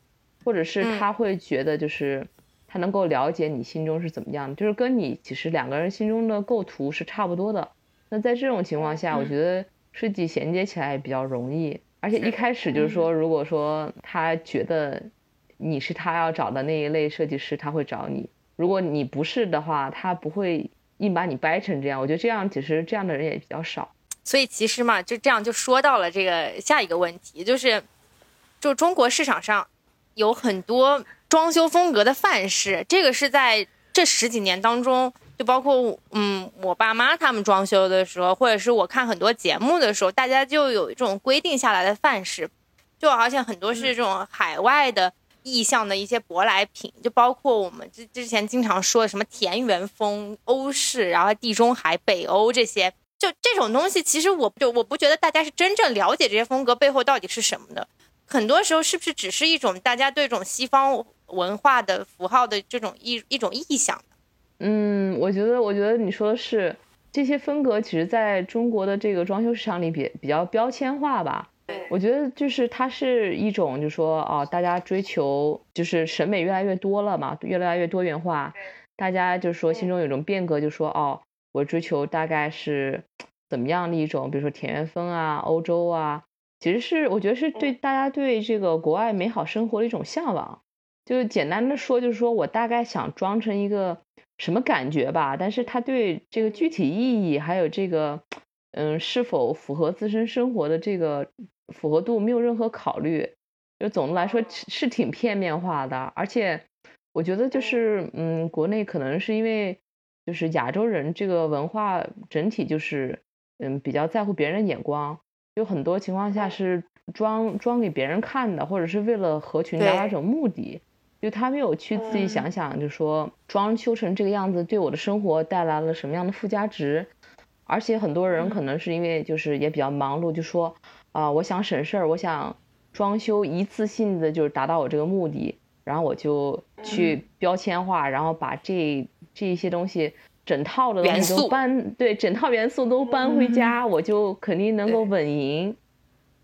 或者是他会觉得就是他能够了解你心中是怎么样的，就是跟你其实两个人心中的构图是差不多的。那在这种情况下，我觉得。设计衔接起来也比较容易，而且一开始就是说，如果说他觉得你是他要找的那一类设计师，他会找你；如果你不是的话，他不会硬把你掰成这样。我觉得这样其实这样的人也比较少。所以其实嘛，就这样就说到了这个下一个问题，就是，就中国市场上有很多装修风格的范式，这个是在这十几年当中。就包括嗯，我爸妈他们装修的时候，或者是我看很多节目的时候，大家就有一种规定下来的范式，就好像很多是这种海外的意象的一些舶来品，就包括我们之之前经常说的什么田园风、欧式，然后地中海、北欧这些，就这种东西，其实我就我不觉得大家是真正了解这些风格背后到底是什么的，很多时候是不是只是一种大家对这种西方文化的符号的这种一一种意象？嗯，我觉得，我觉得你说的是这些风格，其实在中国的这个装修市场里比比较标签化吧。我觉得就是它是一种，就是说哦，大家追求就是审美越来越多了嘛，越来越多元化，大家就是说心中有一种变革，就说哦，我追求大概是怎么样的一种，比如说田园风啊，欧洲啊，其实是我觉得是对大家对这个国外美好生活的一种向往。就简单的说，就是说我大概想装成一个。什么感觉吧？但是他对这个具体意义，还有这个，嗯，是否符合自身生活的这个符合度，没有任何考虑。就总的来说是挺片面化的。而且我觉得就是，嗯，国内可能是因为就是亚洲人这个文化整体就是，嗯，比较在乎别人眼光，有很多情况下是装装给别人看的，或者是为了合群达到一种目的。就他没有去自己想想，就说装修成这个样子对我的生活带来了什么样的附加值。而且很多人可能是因为就是也比较忙碌，就说啊，我想省事儿，我想装修一次性的就是达到我这个目的，然后我就去标签化，然后把这这一些东西整套的搬，对，整套元素都搬回家，我就肯定能够稳赢。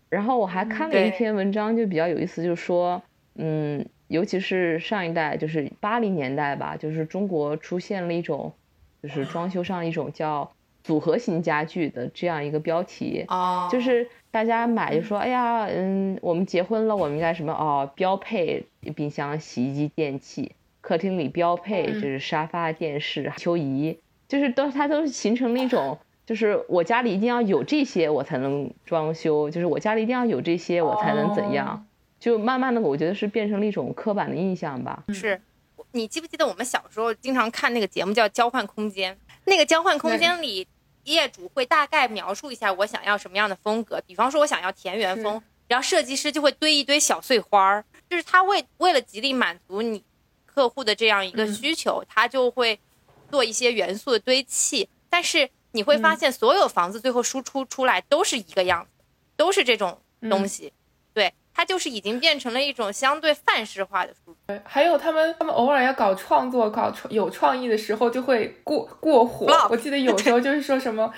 然后我还看了一篇文章，就比较有意思，就是说，嗯，尤其是上一代，就是八零年代吧，就是中国出现了一种，就是装修上一种叫。组合型家具的这样一个标题，就是大家买就说，哎呀，嗯，我们结婚了，我们应该什么？哦，标配冰箱、洗衣机、电器，客厅里标配就是沙发、电视、秋仪，就是都它都形成了一种，就是我家里一定要有这些我才能装修，就是我家里一定要有这些我才能怎样，就慢慢的我觉得是变成了一种刻板的印象吧。是，你记不记得我们小时候经常看那个节目叫《交换空间》，那个交换空间里。业主会大概描述一下我想要什么样的风格，比方说我想要田园风，然后设计师就会堆一堆小碎花儿，就是他为为了极力满足你客户的这样一个需求，他就会做一些元素的堆砌。但是你会发现，所有房子最后输出出来都是一个样子，都是这种东西。它就是已经变成了一种相对范式化的书。对，还有他们，他们偶尔要搞创作、搞创有创意的时候，就会过过火。我记得有时候就是说什么，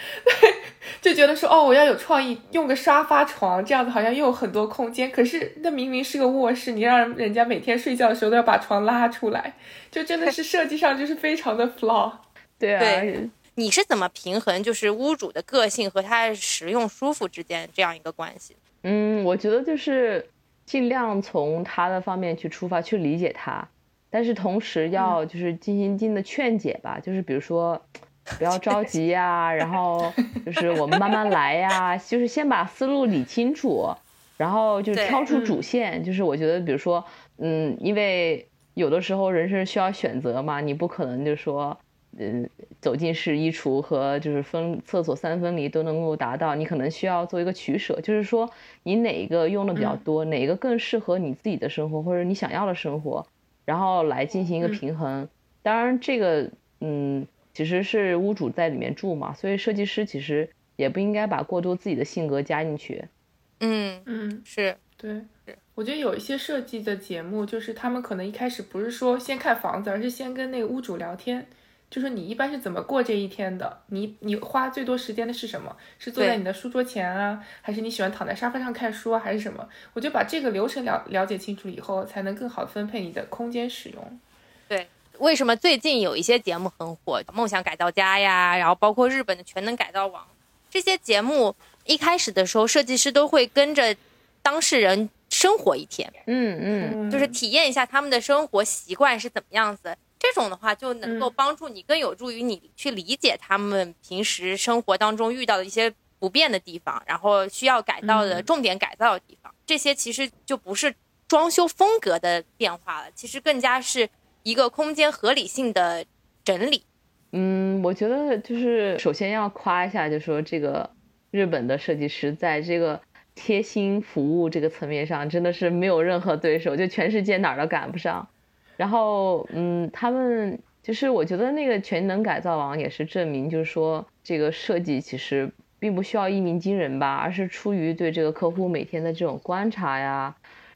*laughs* 就觉得说哦，我要有创意，用个沙发床这样子，好像又有很多空间。可是那明明是个卧室，你让人家每天睡觉的时候都要把床拉出来，就真的 *laughs* 是设计上就是非常的 flaw。*laughs* 对啊，你是怎么平衡就是屋主的个性和他实用舒服之间这样一个关系？嗯，我觉得就是尽量从他的方面去出发，去理解他，但是同时要就是尽心尽的劝解吧，就是比如说 *laughs* 不要着急呀，然后 *laughs* 就是我们慢慢来呀，就是先把思路理清楚，然后就挑出主线。就是我觉得，比如说，嗯，因为有的时候人生需要选择嘛，你不可能就说。嗯，走进式衣橱和就是分厕所三分离都能够达到，你可能需要做一个取舍，就是说你哪一个用的比较多，哪个更适合你自己的生活或者你想要的生活，然后来进行一个平衡。当然，这个嗯，其实是屋主在里面住嘛，所以设计师其实也不应该把过多自己的性格加进去。嗯嗯，是对，我觉得有一些设计的节目，就是他们可能一开始不是说先看房子，而是先跟那个屋主聊天。就是你一般是怎么过这一天的？你你花最多时间的是什么？是坐在你的书桌前啊，还是你喜欢躺在沙发上看书啊，还是什么？我就把这个流程了了解清楚以后，才能更好的分配你的空间使用。对，为什么最近有一些节目很火，《梦想改造家》呀，然后包括日本的《全能改造王》这些节目，一开始的时候，设计师都会跟着当事人生活一天，嗯嗯，就是体验一下他们的生活习惯是怎么样子。这种的话就能够帮助你，更有助于你去理解他们平时生活当中遇到的一些不便的地方，然后需要改造的重点改造的地方。这些其实就不是装修风格的变化了，其实更加是一个空间合理性的整理。嗯，我觉得就是首先要夸一下，就说这个日本的设计师在这个贴心服务这个层面上真的是没有任何对手，就全世界哪儿都赶不上。然后，嗯，他们就是我觉得那个全能改造王也是证明，就是说这个设计其实并不需要一鸣惊人吧，而是出于对这个客户每天的这种观察呀，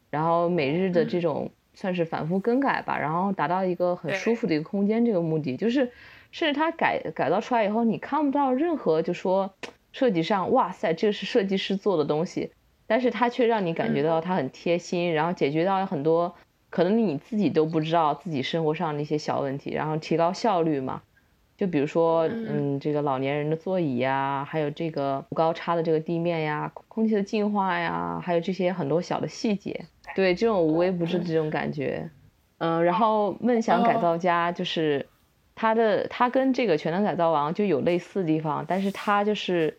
然后每日的这种算是反复更改吧，然后达到一个很舒服的一个空间这个目的，就是甚至他改改造出来以后，你看不到任何就说设计上哇塞，这是设计师做的东西，但是他却让你感觉到他很贴心，然后解决到很多。可能你自己都不知道自己生活上的一些小问题，然后提高效率嘛。就比如说，嗯，这个老年人的座椅呀，还有这个高差的这个地面呀，空气的净化呀，还有这些很多小的细节，对这种无微不至的这种感觉，嗯，然后梦想改造家就是它的，它跟这个全能改造王就有类似的地方，但是它就是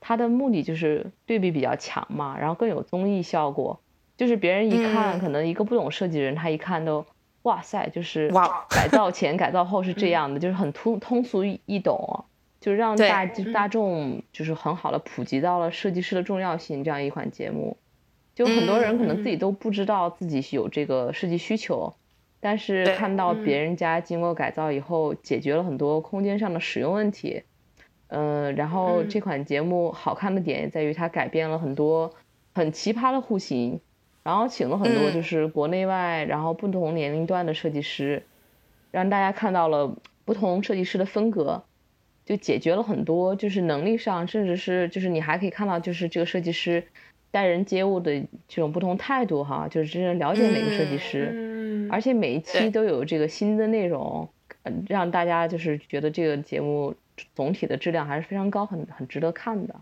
它的目的就是对比比较强嘛，然后更有综艺效果。就是别人一看，可能一个不懂设计的人，他一看都，哇塞，就是哇，改造前改造后是这样的，就是很通通俗易懂，就让大大众就是很好的普及到了设计师的重要性这样一款节目，就很多人可能自己都不知道自己有这个设计需求，但是看到嗯。别人家经过改造以后，解决了很多空间上的使用问题。嗯，然后嗯。这款节目好看的点在于它改变了很多很奇葩的户型，然后请了很多嗯就是国内外，然后不同年龄段的设计师，让大家看到了不同设计师的风格，就解决了很多就是能力上，甚至是就是你还可以看到就是这个设计师待人接物的这种不同态度哈，就是真正了解每个设计师。嗯，而且每一期都有这个新的内容，呃让大家就是觉得这个节目总体的质量还是非常高，很很值得看的。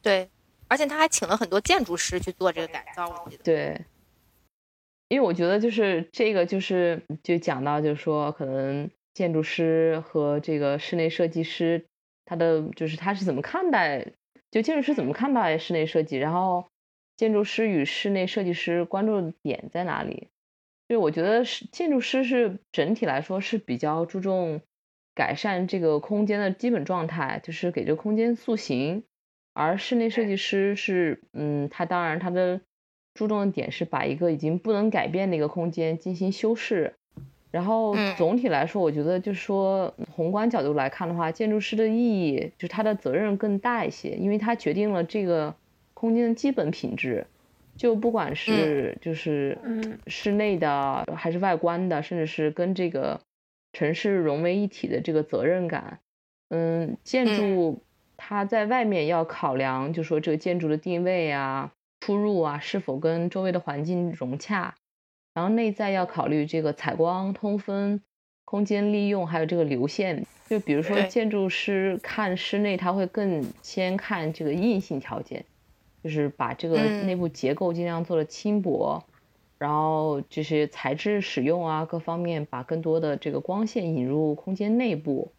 对，而且他还请了很多建筑师去做这个改造，我记得。对，因为我觉得就是这个就是就讲到就是说可能建筑师和这个室内设计师，他的就是他是怎么看待，就建筑师怎么看待室内设计，然后建筑师与室内设计师关注的点在哪里？就我觉得是建筑师是整体来说是比较注重改善这个空间的基本状态，就是给这个空间塑形。而室内设计师是，嗯，他当然他的注重的点是把一个已经不能改变的一个空间进行修饰。然后嗯。总体来说，我觉得就是说宏观角度来看的话，建筑师的意义就是他的责任更大一些，因为他决定了这个空间的基本品质。就不管是就是嗯。室内的还是外观的，甚至是跟这个城市融为一体的这个责任感，嗯，建筑它在外面要考量，就说这个建筑的定位啊、出入啊是否跟周围的环境融洽，然后内在要考虑这个采光、通风、空间利用，还有这个流线。就比如说建筑师看室内，他会更先看这个硬性条件。就是把这个嗯内部结构尽量做的轻薄，然后就是材质使用啊各方面把更多的这个光线引入空间内部，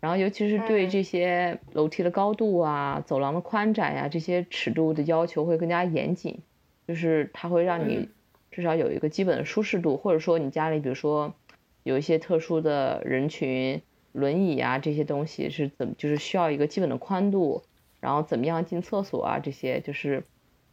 然后尤其是对嗯这些楼梯的高度啊、走廊的宽窄呀、这些尺度的要求会更加严谨，就是它会让你嗯至少有一个基本的舒适度，或者说你家里比如说有一些特殊的人群，轮椅啊这些东西是怎么就是需要一个基本的宽度。然后怎么样进厕所啊，这些就是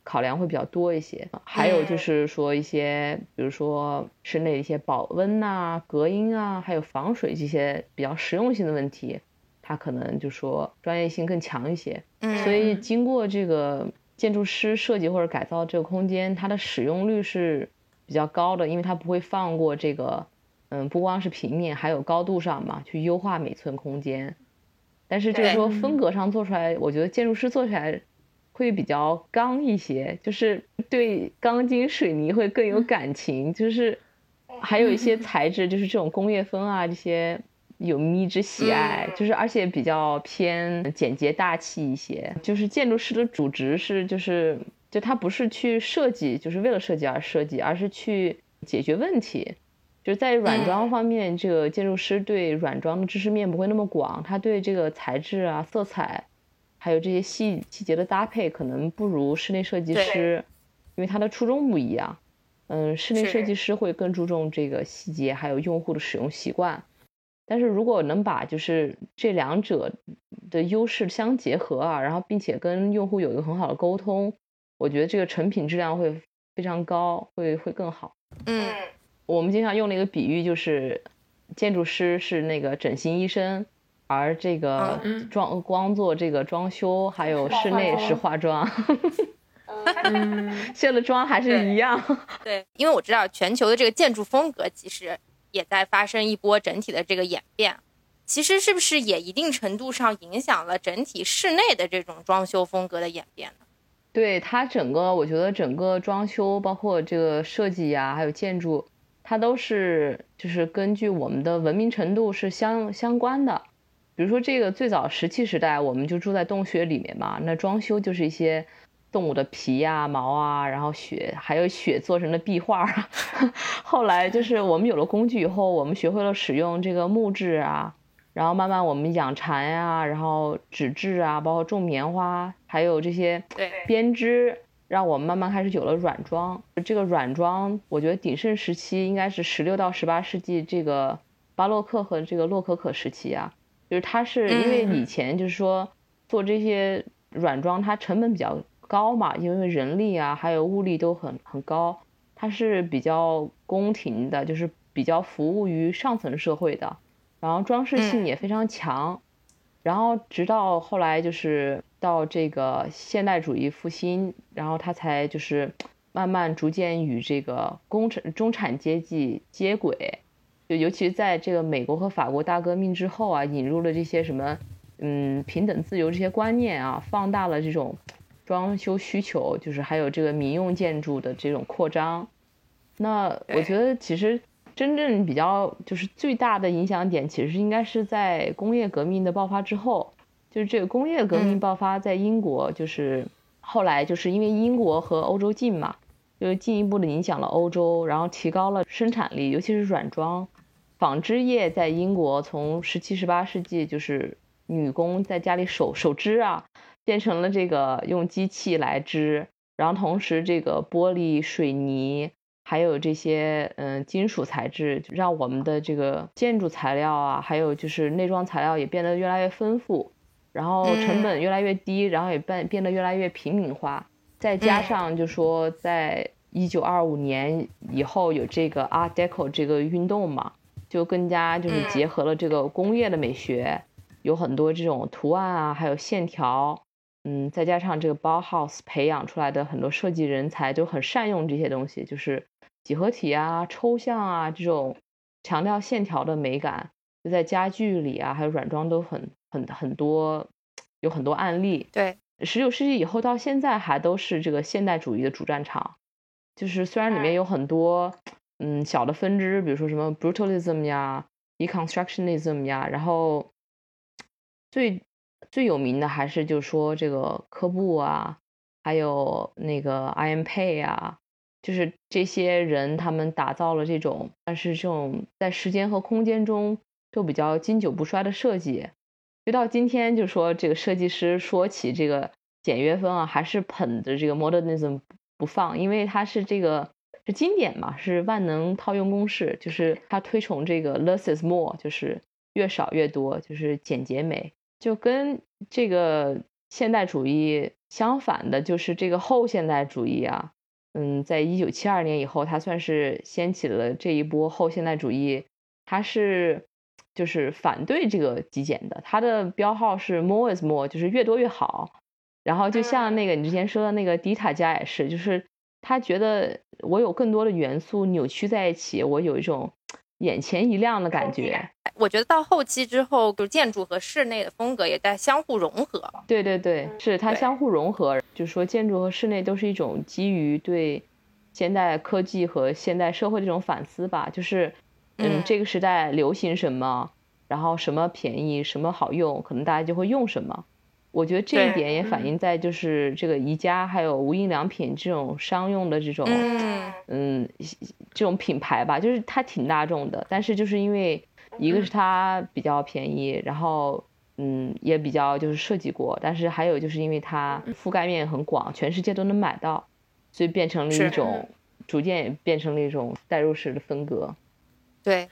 考量会比较多一些。还有就是说一些，比如说室内的一些保温呐、隔音啊，还有防水这些比较实用性的问题，它可能就说专业性更强一些。嗯，所以经过这个建筑师设计或者改造这个空间，它的使用率是比较高的，因为它不会放过这个，嗯，不光是平面，还有高度上嘛，去优化每寸空间。但是就是说风格上做出来，我觉得建筑师做出来会比较刚一些，就是对钢筋水泥会更有感情，*laughs* 就是还有一些材质，就是这种工业风啊这些有迷之喜爱，嗯就是而且比较偏简洁大气一些。就是建筑师的主职是就是就他不是去设计，就是为了设计而设计，而是去解决问题。就是在软装方面，这个建筑师对软装的知识面不会那么广，他对这个材质啊、色彩，还有这些细细节的搭配，可能不如室内设计师，因为他的初衷不一样。嗯，室内设计师会更注重这个细节，还有用户的使用习惯。但是如果能把就是这两者的优势相结合啊，然后并且跟用户有一个很好的沟通，我觉得这个成品质量会非常高，会会更好。嗯我们经常用的一个比喻就是，建筑师是那个整形医生，而这个嗯装光做这个装修，还有室内是化妆，嗯 *laughs* 卸了妆还是一样。对，因为我知道全球的这个建筑风格其实也在发生一波整体的这个演变。其实是不是也一定程度上影响了整体室内的这种装修风格的演变呢？对它整个，我觉得整个装修，包括这个设计呀、还有建筑，它都是就是根据我们的文明程度是相相关的。比如说这个最早石器时代，我们就住在洞穴里面嘛，那装修就是一些动物的皮呀、毛啊，然后血，还有血做成的壁画。*laughs* 后来就是我们有了工具以后，我们学会了使用这个木质啊，然后慢慢我们养蚕呀、然后纸质啊，包括种棉花，还有这些编织，让我们慢慢开始有了软装。这个软装，我觉得鼎盛时期应该是十六到十八世纪这个巴洛克和这个洛可可时期啊，就是它是因为以前就是说做这些软装，它成本比较高嘛，因为人力啊还有物力都很很高，它是比较宫廷的，就是比较服务于上层社会的，然后装饰性也非常强。然后直到后来就是到这个现代主义复兴，然后它才就是慢慢逐渐与这个工程中产阶级接轨，就尤其是在这个美国和法国大革命之后啊，引入了这些什么嗯平等自由这些观念啊，放大了这种装修需求，就是还有这个民用建筑的这种扩张。那我觉得其实。真正比较就是最大的影响点，其实应该是在工业革命的爆发之后，就是这个工业革命爆发在英国，就是后来就是因为英国和欧洲近嘛，就进一步的影响了欧洲，然后提高了生产力，尤其是软装、纺织业在英国从十七、十八世纪就是女工在家里手手织啊，变成了这个用机器来织，然后同时这个玻璃、水泥。还有这些嗯金属材质，让我们的这个建筑材料啊，还有就是内装材料也变得越来越丰富，然后成本越来越低，然后也变变得越来越平民化。再加上就说在一九二五年以后有这个 Art Deco 这个运动嘛，就更加就是结合了这个工业的美学，有很多这种图案啊，还有线条。嗯，再加上这个 Bauhaus 培养出来的很多设计人才，就很善用这些东西，就是几何体啊、抽象啊这种强调线条的美感，就在家具里啊，还有软装都很很很多，有很多案例。对，十九世纪以后到现在还都是这个现代主义的主战场，就是虽然里面有很多嗯小的分支，比如说什么 Brutalism 呀、Deconstructionism 呀，然后最。最有名的还是就说这个科布啊，还有那个 I M Pei 啊，就是这些人他们打造了这种，但是这种在时间和空间中都比较经久不衰的设计。就到今天，就说这个设计师说起这个简约风啊，还是捧着这个 Modernism 不放，因为它是这个是经典嘛，是万能套用公式，就是他推崇这个 less is more，就是越少越多，就是简洁美。就跟这个现代主义相反的，就是这个后现代主义啊，嗯，在一九七二年以后，它算是掀起了这一波后现代主义，它是就是反对这个极简的，它的标号是 more is more，就是越多越好。然后就像那个你之前说的那个迪塔家也是，就是他觉得我有更多的元素扭曲在一起，我有一种。眼前一亮的感觉，我觉得到后期之后，就建筑和室内的风格也在相互融合。对对对，是它相互融合。就是说建筑和室内都是一种基于对现代科技和现代社会这种反思吧。就是，嗯，这个时代流行什么，然后什么便宜，什么好用，可能大家就会用什么。我觉得这一点也反映在就是这个宜家还有无印良品这种商用的这种嗯。这种品牌吧，就是它挺大众的，但是就是因为一个是它比较便宜，然后嗯也比较就是设计过，但是还有就是因为它覆盖面很广，全世界都能买到，所以变成了一种。逐渐也变成了一种代入式的风格。对，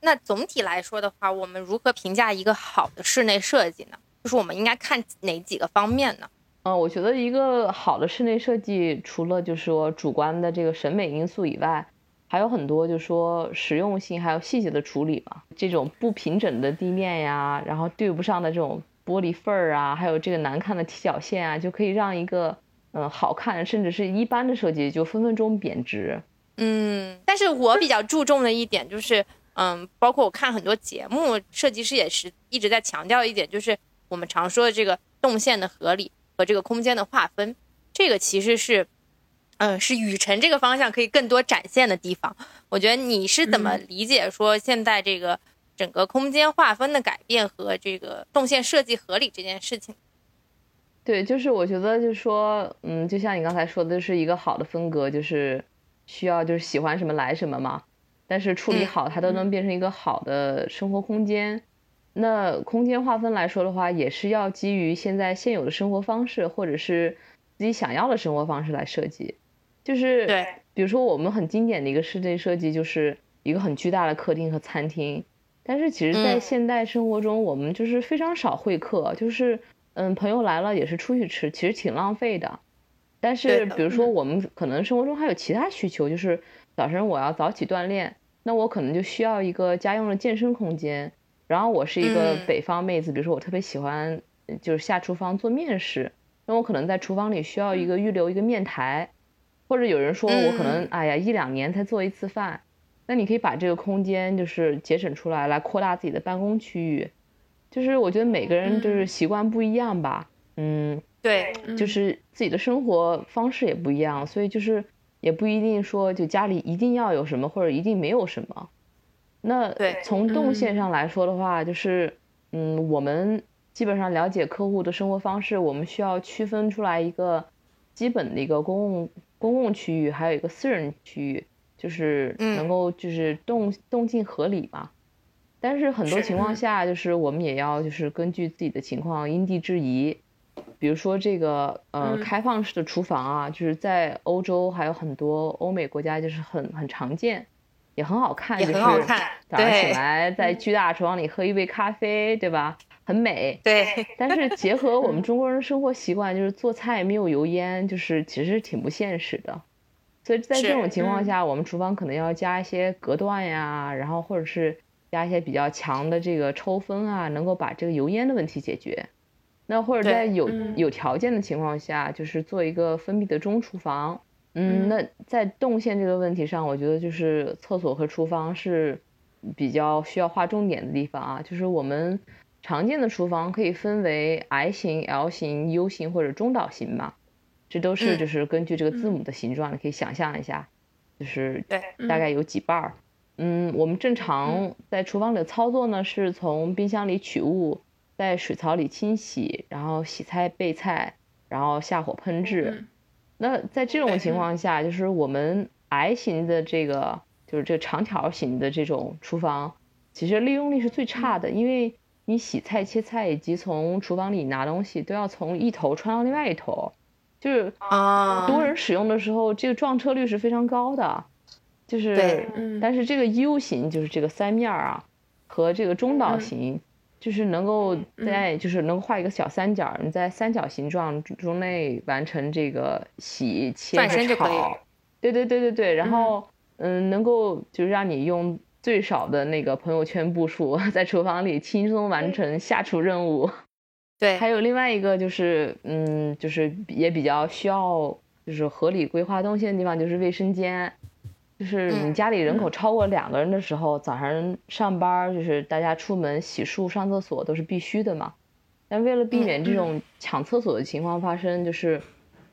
那总体来说的话，我们如何评价一个好的室内设计呢？就是我们应该看哪几个方面呢？嗯，我觉得一个好的室内设计，除了就是说主观的这个审美因素以外，还有很多就是说实用性，还有细节的处理嘛。这种不平整的地面呀，然后对不上的这种玻璃缝儿啊，还有这个难看的踢脚线啊，就可以让一个嗯好看甚至是一般的设计就分分钟贬值。嗯，但是我比较注重的一点就是，嗯，包括我看很多节目，设计师也是一直在强调一点，就是。我们常说的这个动线的合理和这个空间的划分，这个其实是，嗯，是雨辰这个方向可以更多展现的地方。我觉得你是怎么理解说现在这个整个空间划分的改变和这个动线设计合理这件事情？对，就是我觉得就是说，嗯，就像你刚才说的，是一个好的风格，就是需要就是喜欢什么来什么嘛，但是处理好它都能变成一个好的生活空间。那空间划分来说的话，也是要基于现在现有的生活方式，或者是自己想要的生活方式来设计。就是对，比如说我们很经典的一个室内设计，就是一个很巨大的客厅和餐厅。但是其实，在现代生活中，我们就是非常少会客，就是嗯，朋友来了也是出去吃，其实挺浪费的。但是比如说我们可能生活中还有其他需求，就是早晨我要早起锻炼。那我可能就需要一个家用的健身空间。然后我是一个嗯。北方妹子，比如说我特别喜欢呃就是下厨房做面食，那我可能在厨房里需要一个预留一个面台，或者有人说我可能嗯。哎呀一两年才做一次饭，那你可以把这个空间就是节省出来，来扩大自己的办公区域。就是我觉得每个人就是习惯不一样吧，嗯，对，就是自己的生活方式也不一样，所以就是也不一定说就家里一定要有什么或者一定没有什么。那对。从动线嗯。上来说的话，就是嗯，我们基本上了解客户的生活方式，我们需要区分出来一个基本的一个公共公共区域，还有一个私人区域，就是嗯。能够就是动动静合理嘛。但是很多情况。下，就是我们也要就是根据自己的情况因地制宜。比如说这个呃嗯。开放式的厨房啊，就是在欧洲还有很多欧美国家就是很很常见，也很好看，很好看早上起来 *laughs* 在巨大厨房里喝一杯咖啡，对吧？很美。对，但是结合我们中国人生活习惯，就是做菜没有油烟，就是其实挺不现实的。所以在这种情况嗯下，我们厨房可能要加一些隔断呀，然后或者是加一些比较强的这个抽风啊，能够把这个油烟的问题解决。那或者在有嗯有条件的情况下，就是做一个封闭的中厨房。嗯嗯，那在动线这个问题上，我觉得就是厕所和厨房是比较需要划重点的地方啊。就是我们常见的厨房可以分为 I 型、L 型、U 型或者中岛型嘛，这都是嗯。就是根据这个字母的形状，你可以想象一下，就是对大概有几瓣儿。嗯，我们正常在厨房里的操作呢，是从冰箱里取物，在水槽里清洗，然后洗菜备菜，然后下火烹制。嗯那在这种情况下，就是我们 I 型的这个，就是这个长条形的这种厨房，其实利用率是最差的，因为你洗菜、切菜以及从厨房里拿东西，都要从一头穿到另外一头，就是啊，多人使用的时候，这个撞车率是非常高的。就是但是这个 U 型就是这个三面儿啊，和这个中岛嗯。型，就是能够在就是能够画一个小三角儿，你在三角形状中内完成这个洗、切身就可以炒。对对对对对，然后嗯，能够就是让你用最少的那个朋友圈步数，*laughs* 在厨房里轻松完成下厨任务。对，还有另外一个就是，嗯，就是也比较需要就是合理规划东西的地方，就是卫生间。就是你嗯家里人口超过两个人的时候，早上上班儿就是大家出门洗漱、上厕所都是必须的嘛。但为了避免这种抢厕所的情况发生，就是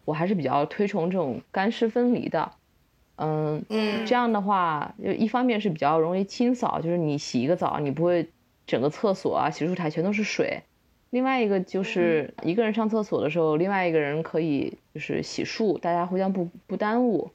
我还是比较推崇这种干湿分离的。嗯，嗯这样的话，就一方面是比较容易清扫，就是你洗一个澡，你不会整个厕所啊、洗漱台全都是水。另外一个就是一个人上厕所的时候，另外一个人可以就是洗漱，大家互相不不耽误。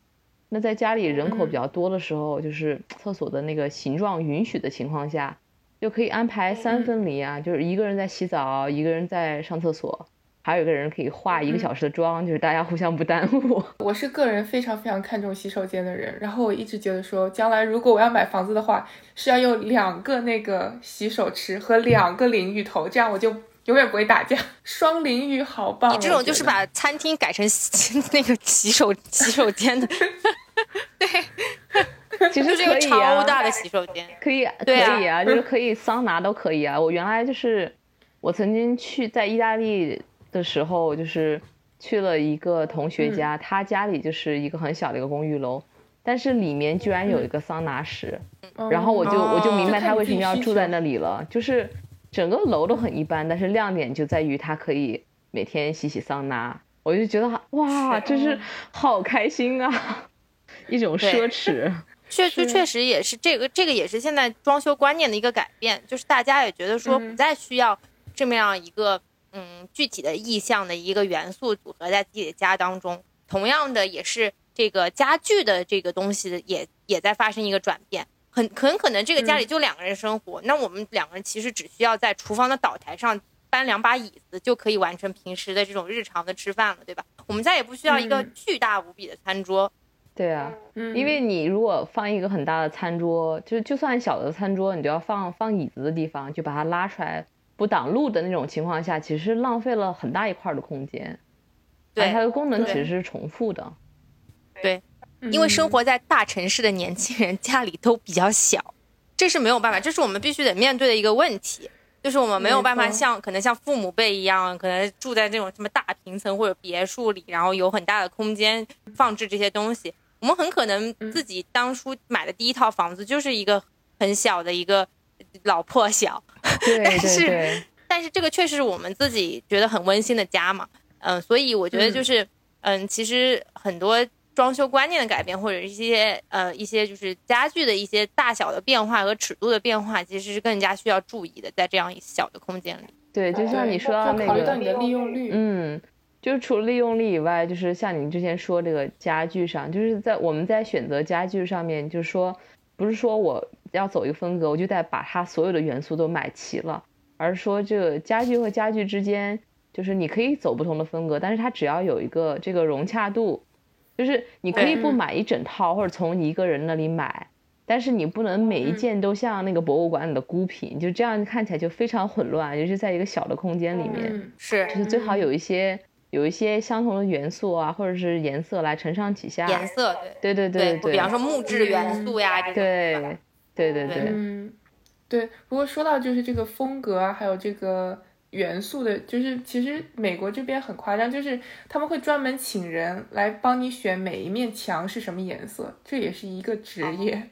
那在家里人口比较多的时候，就是 *tsk* 厕所的那个形状允许的情况下，就可以安排三分离啊，就是一个人在洗澡，一个人在上厕所，还有一个人可以化一个小时的妆，就是大家互相不耽误。*laughs* 我是个人非常非常看重洗手间的人，然后我一直觉得说，将来如果我要买房子的话，是要有两个那个洗手池和两个淋浴头，这样我就永远不会打架。双淋浴好棒，你这种就是把餐厅改成洗 *laughs* 那个洗手洗手间的，*laughs* 对。*laughs* 其实就是一个可以啊，超大的洗手间。可以，啊。以啊，就是可以桑拿都可以啊。我原来就是我曾经去在意大利的时候，就是去了一个同学家，他家里就是一个很小的一个公寓楼，但是里面居然有一个桑拿室，然后我就我就明白他为什么要住在那里了，就是整个楼都很一般，但是亮点就在于它可以每天洗洗桑拿，我就觉得哇，真是好开心啊，一种奢侈。*laughs* 确确确实也是这个，这个也是现在装修观念的一个改变，就是大家也觉得说嗯不再需要这么样一个嗯具体的意象的一个元素组合在自己的家当中。同样的，也是这个家具的这个东西的也也在发生一个转变。很很可能这个家里就两个人生活，那我们两个人其实只需要在厨房的岛台上搬两把椅子就可以完成平时的这种日常的吃饭了，对吧？我们再也不需要一个嗯巨大无比的餐桌。对啊，嗯因为你如果放一个很大的餐桌，就就算小的餐桌，你都要放放椅子的地方，就把它拉出来不挡路的那种情况下，其实浪费了很大一块儿的空间。对它的功能其实是重复的。对，因为生活在大城市的年轻人家里都比较小，这是没有办法，这是我们必须得面对的一个问题，就是我们没有办法像可能像父母辈一样，可能住在这种什么大平层或者别墅里，然后有很大的空间放置这些东西。我们很可能自己当初买的第一套房子就是一个很小的一个老破小，对对 *laughs* 但是，但是这个确实是我们自己觉得很温馨的家嘛，嗯、所以我觉得就是，嗯、其实很多装修观念的改变，或者一些呃一些就是家具的一些大小的变化和尺度的变化，其实是更加需要注意的，在这样一小的空间里。对，就像你说到那个要考虑到你，的利用率，嗯，就是除了利用率以外，就是像你之前说这个家具上，就是在我们在选择家具上面，就是说不是说我要走一个风格，我就得把它所有的元素都买齐了，而是说这个家具和家具之间，就是你可以走不同的风格，但是它只要有一个这个融洽度，就是你可以不买一整套，或者从你一个人那里买。但是你不能每一嗯件都像那个博物馆里的孤品，就这样看起来就非常混乱，尤其在一个小的空间里面。嗯，是就是最好有一些有一些相同的元素啊，或者是颜色来承上启下。颜色，对对对对对，比方说木质元素呀，这种对对对对，嗯，对。不过说到就是这个风格啊，还有这个元素的，就是其实美国这边很夸张，就是他们会专门请人来帮你选每一面墙是什么颜色，这也是一个职业。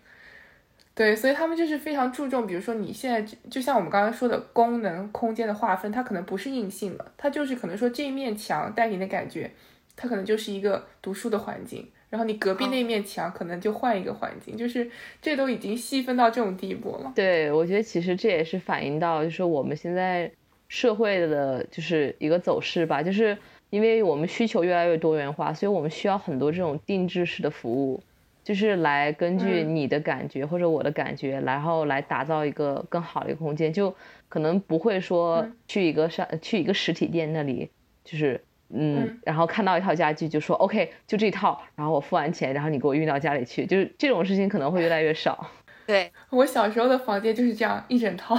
对，所以他们就是非常注重，比如说你现在就就像我们刚刚说的功能空间的划分，它可能不是硬性的，它就是可能说这一面墙带给你的感觉，它可能就是一个读书的环境，然后你隔壁那面墙可能就换一个环境，就是这都已经细分到这种地步了。对，我觉得其实这也是反映到就是我们现在社会的就是一个走势吧，就是因为我们需求越来越多元化，所以我们需要很多这种定制式的服务。就是来根据嗯。你的感觉或者我的感觉，然后来打造一个更好的一个空间，就可能不会说嗯。去一个商去一个实体店那里，就是嗯嗯，然后看到一套家具就说 OK 就这一套，然后我付完钱，然后你给我运到家里去，就是这种事情可能会越来越少。*laughs* 对。我小时候的房间就是这样一整套，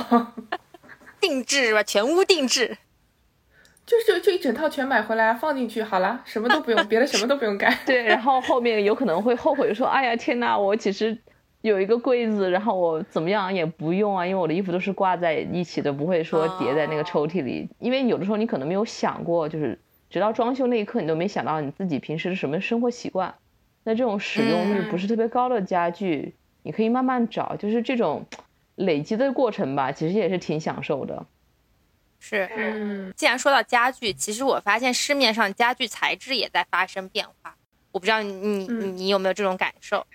定制吧，全屋定制。就是就一整套全买回来放进去，好了，什么都不用，*laughs* 别的什么都不用干。对，然后后面有可能会后悔说，哎呀天呐，我其实有一个柜子，然后我怎么样也不用啊，因为我的衣服都是挂在一起的，不会说叠在那个抽屉里。因为有的时候你可能没有想过，就是直到装修那一刻，你都没想到你自己平时是什么生活习惯。那这种使用率不是特别高的家具，你可以慢慢找，就是这种累积的过程吧，其实也是挺享受的。是，嗯，既然说到家具，其实我发现市面上家具材质也在发生变化。我不知道你你嗯你有没有这种感受？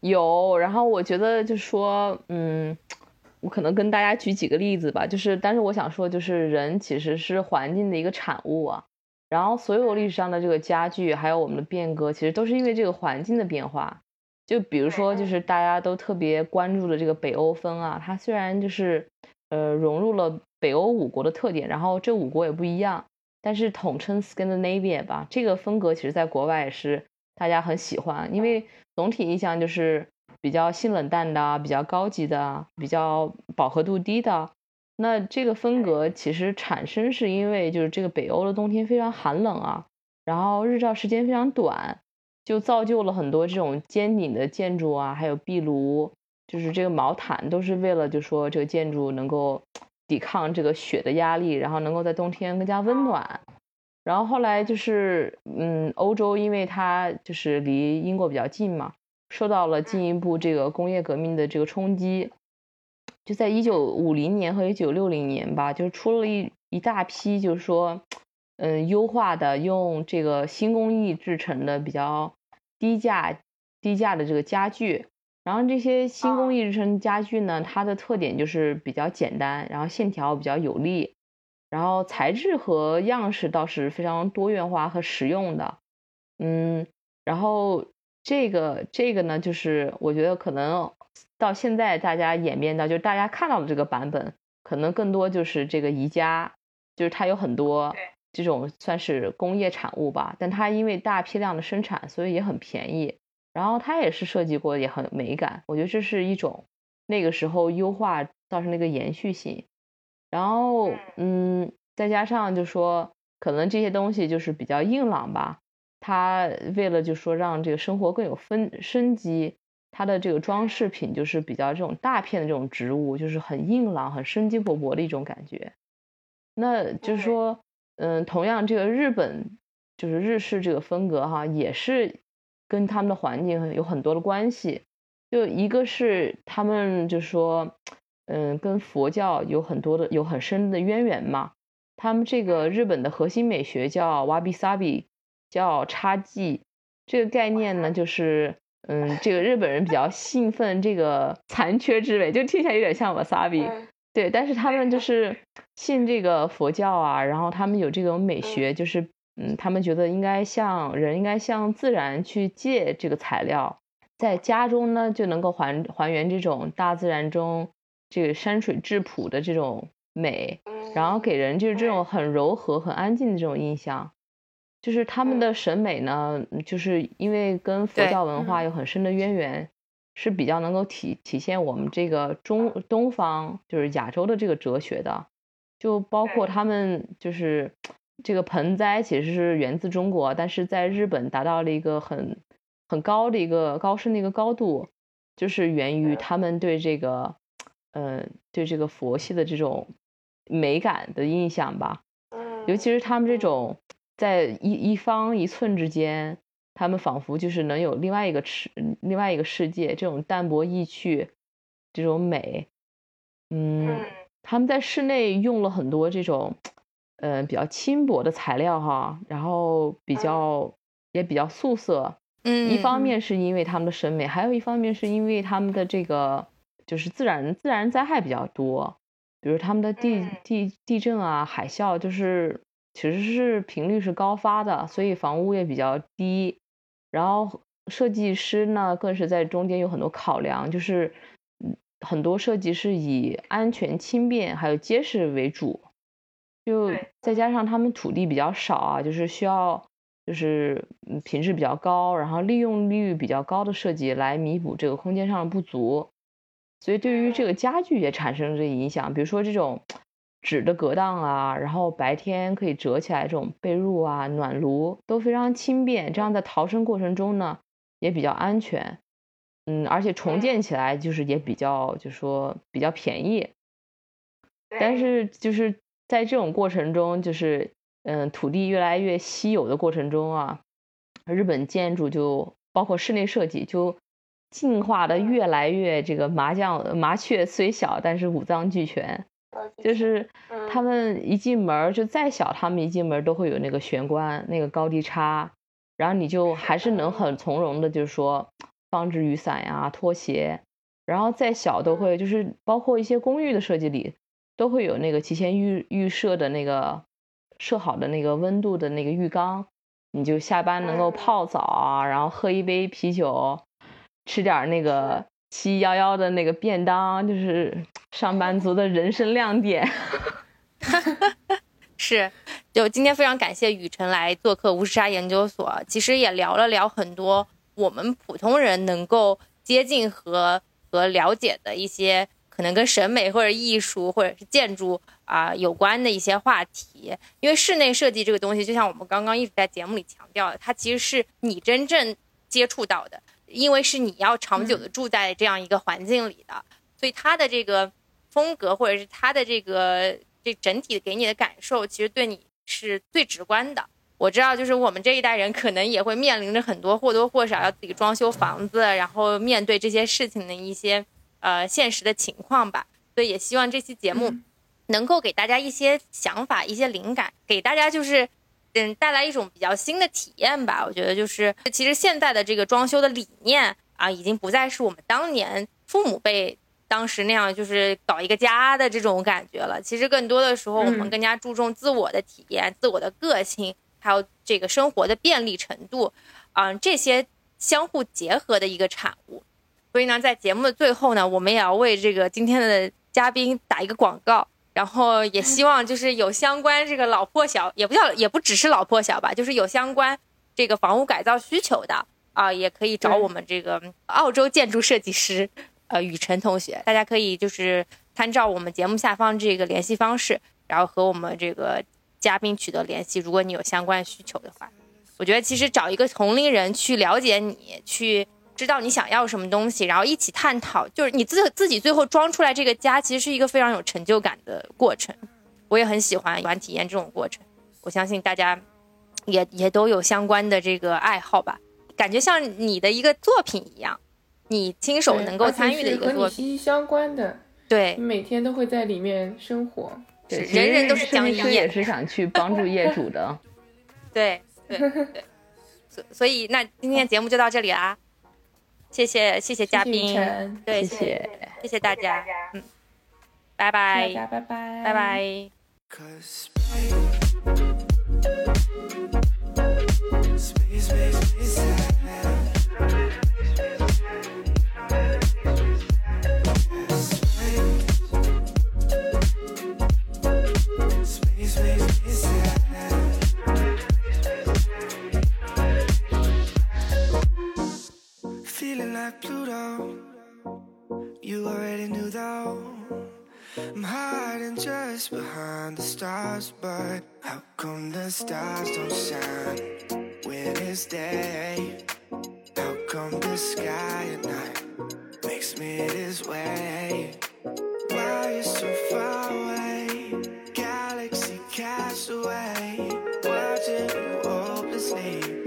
有，然后我觉得就是说，嗯，我可能跟大家举几个例子吧，就是，但是我想说，就是人其实是环境的一个产物啊，然后所有历史上的这个家具，还有我们的变革，其实都是因为这个环境的变化。就比如说，就是大家都特别关注的这个北欧风啊，它虽然就是呃融入了北欧五国的特点，然后这五国也不一样，但是统称 Scandinavia 吧，这个风格其实在国外也是大家很喜欢，因为总体印象就是比较性冷淡的、比较高级的、比较饱和度低的。那这个风格其实产生是因为就是这个北欧的冬天非常寒冷啊，然后日照时间非常短，就造就了很多这种尖顶的建筑啊，还有壁炉，就是这个毛毯都是为了就说这个建筑能够抵抗这个雪的压力，然后能够在冬天更加温暖。然后后来就是，嗯，欧洲因为它就是离英国比较近嘛，受到了进一步这个工业革命的这个冲击，就在一九五零年和一九六零年吧，就出了一一大批，就是说，嗯，优化的用这个新工艺制成的比较低价低价的这个家具。然后这些新工艺制成的家具呢，它的特点就是比较简单，然后线条比较有力。然后材质和样式倒是非常多元化和实用的，嗯，然后这个这个呢，就是我觉得可能到现在大家演变到，就是大家看到的这个版本，可能更多就是这个宜家，就是它有很多这种算是工业产物吧，但它因为大批量的生产，所以也很便宜，然后它也是设计过，也很美感，我觉得这是一种那个时候优化造成的一个延续性。然后，嗯，再加上就说可能这些东西就是比较硬朗吧，它为了就说让这个生活更有分生机，它的这个装饰品就是比较这种大片的这种植物，就是很硬朗、很生机勃勃的一种感觉。那就是说，嗯，同样这个日本就是日式这个风格哈，也是跟他们的环境有很多的关系。就一个是他们就说，嗯，跟佛教有很多的有很深的渊源嘛。他们这个日本的核心美学叫 wabi sabi，叫插记。这个概念呢，就是嗯，这个日本人比较兴奋这个残缺之美，就听起来有点像 wasabi。*laughs* 对，但是他们就 *laughs* 是信这个佛教啊，然后他们有这种美学，就是嗯，他们觉得应该向人应该向自然去借这个材料。在家中呢，就能够还还原这种大自然中这个山水质朴的这种美，然后给人就是这种很柔和、很安静的这种印象。就是他们的审美呢，就是因为跟佛教文化有很深的渊源，是比较能够体体现我们这个中东方就是亚洲的这个哲学的。就包括他们就是这个盆栽其实是源自中国，但是在日本达到了一个很。很高的一个高深的一个高度，就是源于他们对这个，嗯，对这个佛系的这种美感的印象吧。尤其是他们这种在一一方一寸之间，他们仿佛就是能有另外一个世另外一个世界，这种淡泊意趣，这种美。嗯，他们在室内用了很多这种，嗯，比较轻薄的材料哈，然后比较也比较素色。嗯，一方面是因为他们的审美，还有一方面是因为他们的这个就是自然自然灾害比较多，比如他们的地地地震啊、海啸，就是其实是频率是高发的，所以房屋也比较低。然后设计师呢，更是在中间有很多考量，就是很多设计是以安全、轻便还有结实为主，就再加上他们土地比较少啊，就是需要。就是品质比较高，然后利用率比较高的设计来弥补这个空间上的不足，所以对于这个家具也产生了这影响。比如说这种纸的隔档啊，然后白天可以折起来这种被褥啊、暖炉都非常轻便，这样在逃生过程中呢也比较安全。嗯，而且重建起来就是也比较，就说比较便宜。但是就是在这种过程中，就是。嗯，土地越来越稀有的过程中啊，日本建筑就包括室内设计就进化的越来越这个麻将麻雀虽小，但是五脏俱全。就是他们一进门就再小，他们一进门都会有那个玄关那个高低差，然后你就还是能很从容的，就是说放置雨伞呀、拖鞋，然后再小都会就是包括一些公寓的设计里都会有那个提前预预设的那个。设好的那个温度的那个浴缸，你就下班能够泡澡啊，然后喝一杯啤酒，吃点那个七幺幺的那个便当，就是上班族的人生亮点。*laughs* 是，就今天非常感谢雨辰来做客无时差研究所，其实也聊了聊很多我们普通人能够接近和和了解的一些。可能跟审美或者艺术或者是建筑啊有关的一些话题，因为室内设计这个东西，就像我们刚刚一直在节目里强调的，它其实是你真正接触到的，因为是你要长久的住在这样一个环境里的，所以它的这个风格或者是它的这个这整体给你的感受，其实对你是最直观的。我知道，就是我们这一代人可能也会面临着很多或多或少要自己装修房子，然后面对这些事情的一些。呃，现实的情况吧，所以也希望这期节目能够给大家一些想法、一些灵感，给大家就是嗯带来一种比较新的体验吧。我觉得就是其实现在的这个装修的理念啊，已经不再是我们当年父母辈当时那样就是搞一个家的这种感觉了。其实更多的时候，我们更加注重自我的体验、自我的个性，还有这个生活的便利程度，嗯，这些相互结合的一个产物。所以呢，在节目的最后呢，我们也要为这个今天的嘉宾打一个广告，然后也希望就是有相关这个老破小，也不叫也不只是老破小吧，就是有相关这个房屋改造需求的啊，也可以找我们这个澳洲建筑设计师呃雨辰同学，大家可以就是参照我们节目下方这个联系方式，然后和我们这个嘉宾取得联系，如果你有相关需求的话。我觉得其实找一个同龄人去了解你，去知道你想要什么东西，然后一起探讨，就是你自自己最后装出来这个家，其实是一个非常有成就感的过程。我也很喜欢，喜欢体验这种过程。我相信大家也也都有相关的这个爱好吧，感觉像你的一个作品一样，你亲手能够参与的一个作品，息息相关的。对，你每天都会在里面生活。对，人人都是讲业，也是想去帮助业主的。*laughs* 对对对，所所以那今天节目就到这里啦，谢谢谢谢嘉宾，对谢谢谢谢大家，嗯，拜拜，大家拜拜，拜拜。Feeling like Pluto, you already knew though. I'm hiding just behind the stars, but how come the stars don't shine when it's day? How come the sky at night makes me this way? Why are you so far away? Galaxy cast away, watching you hopelessly.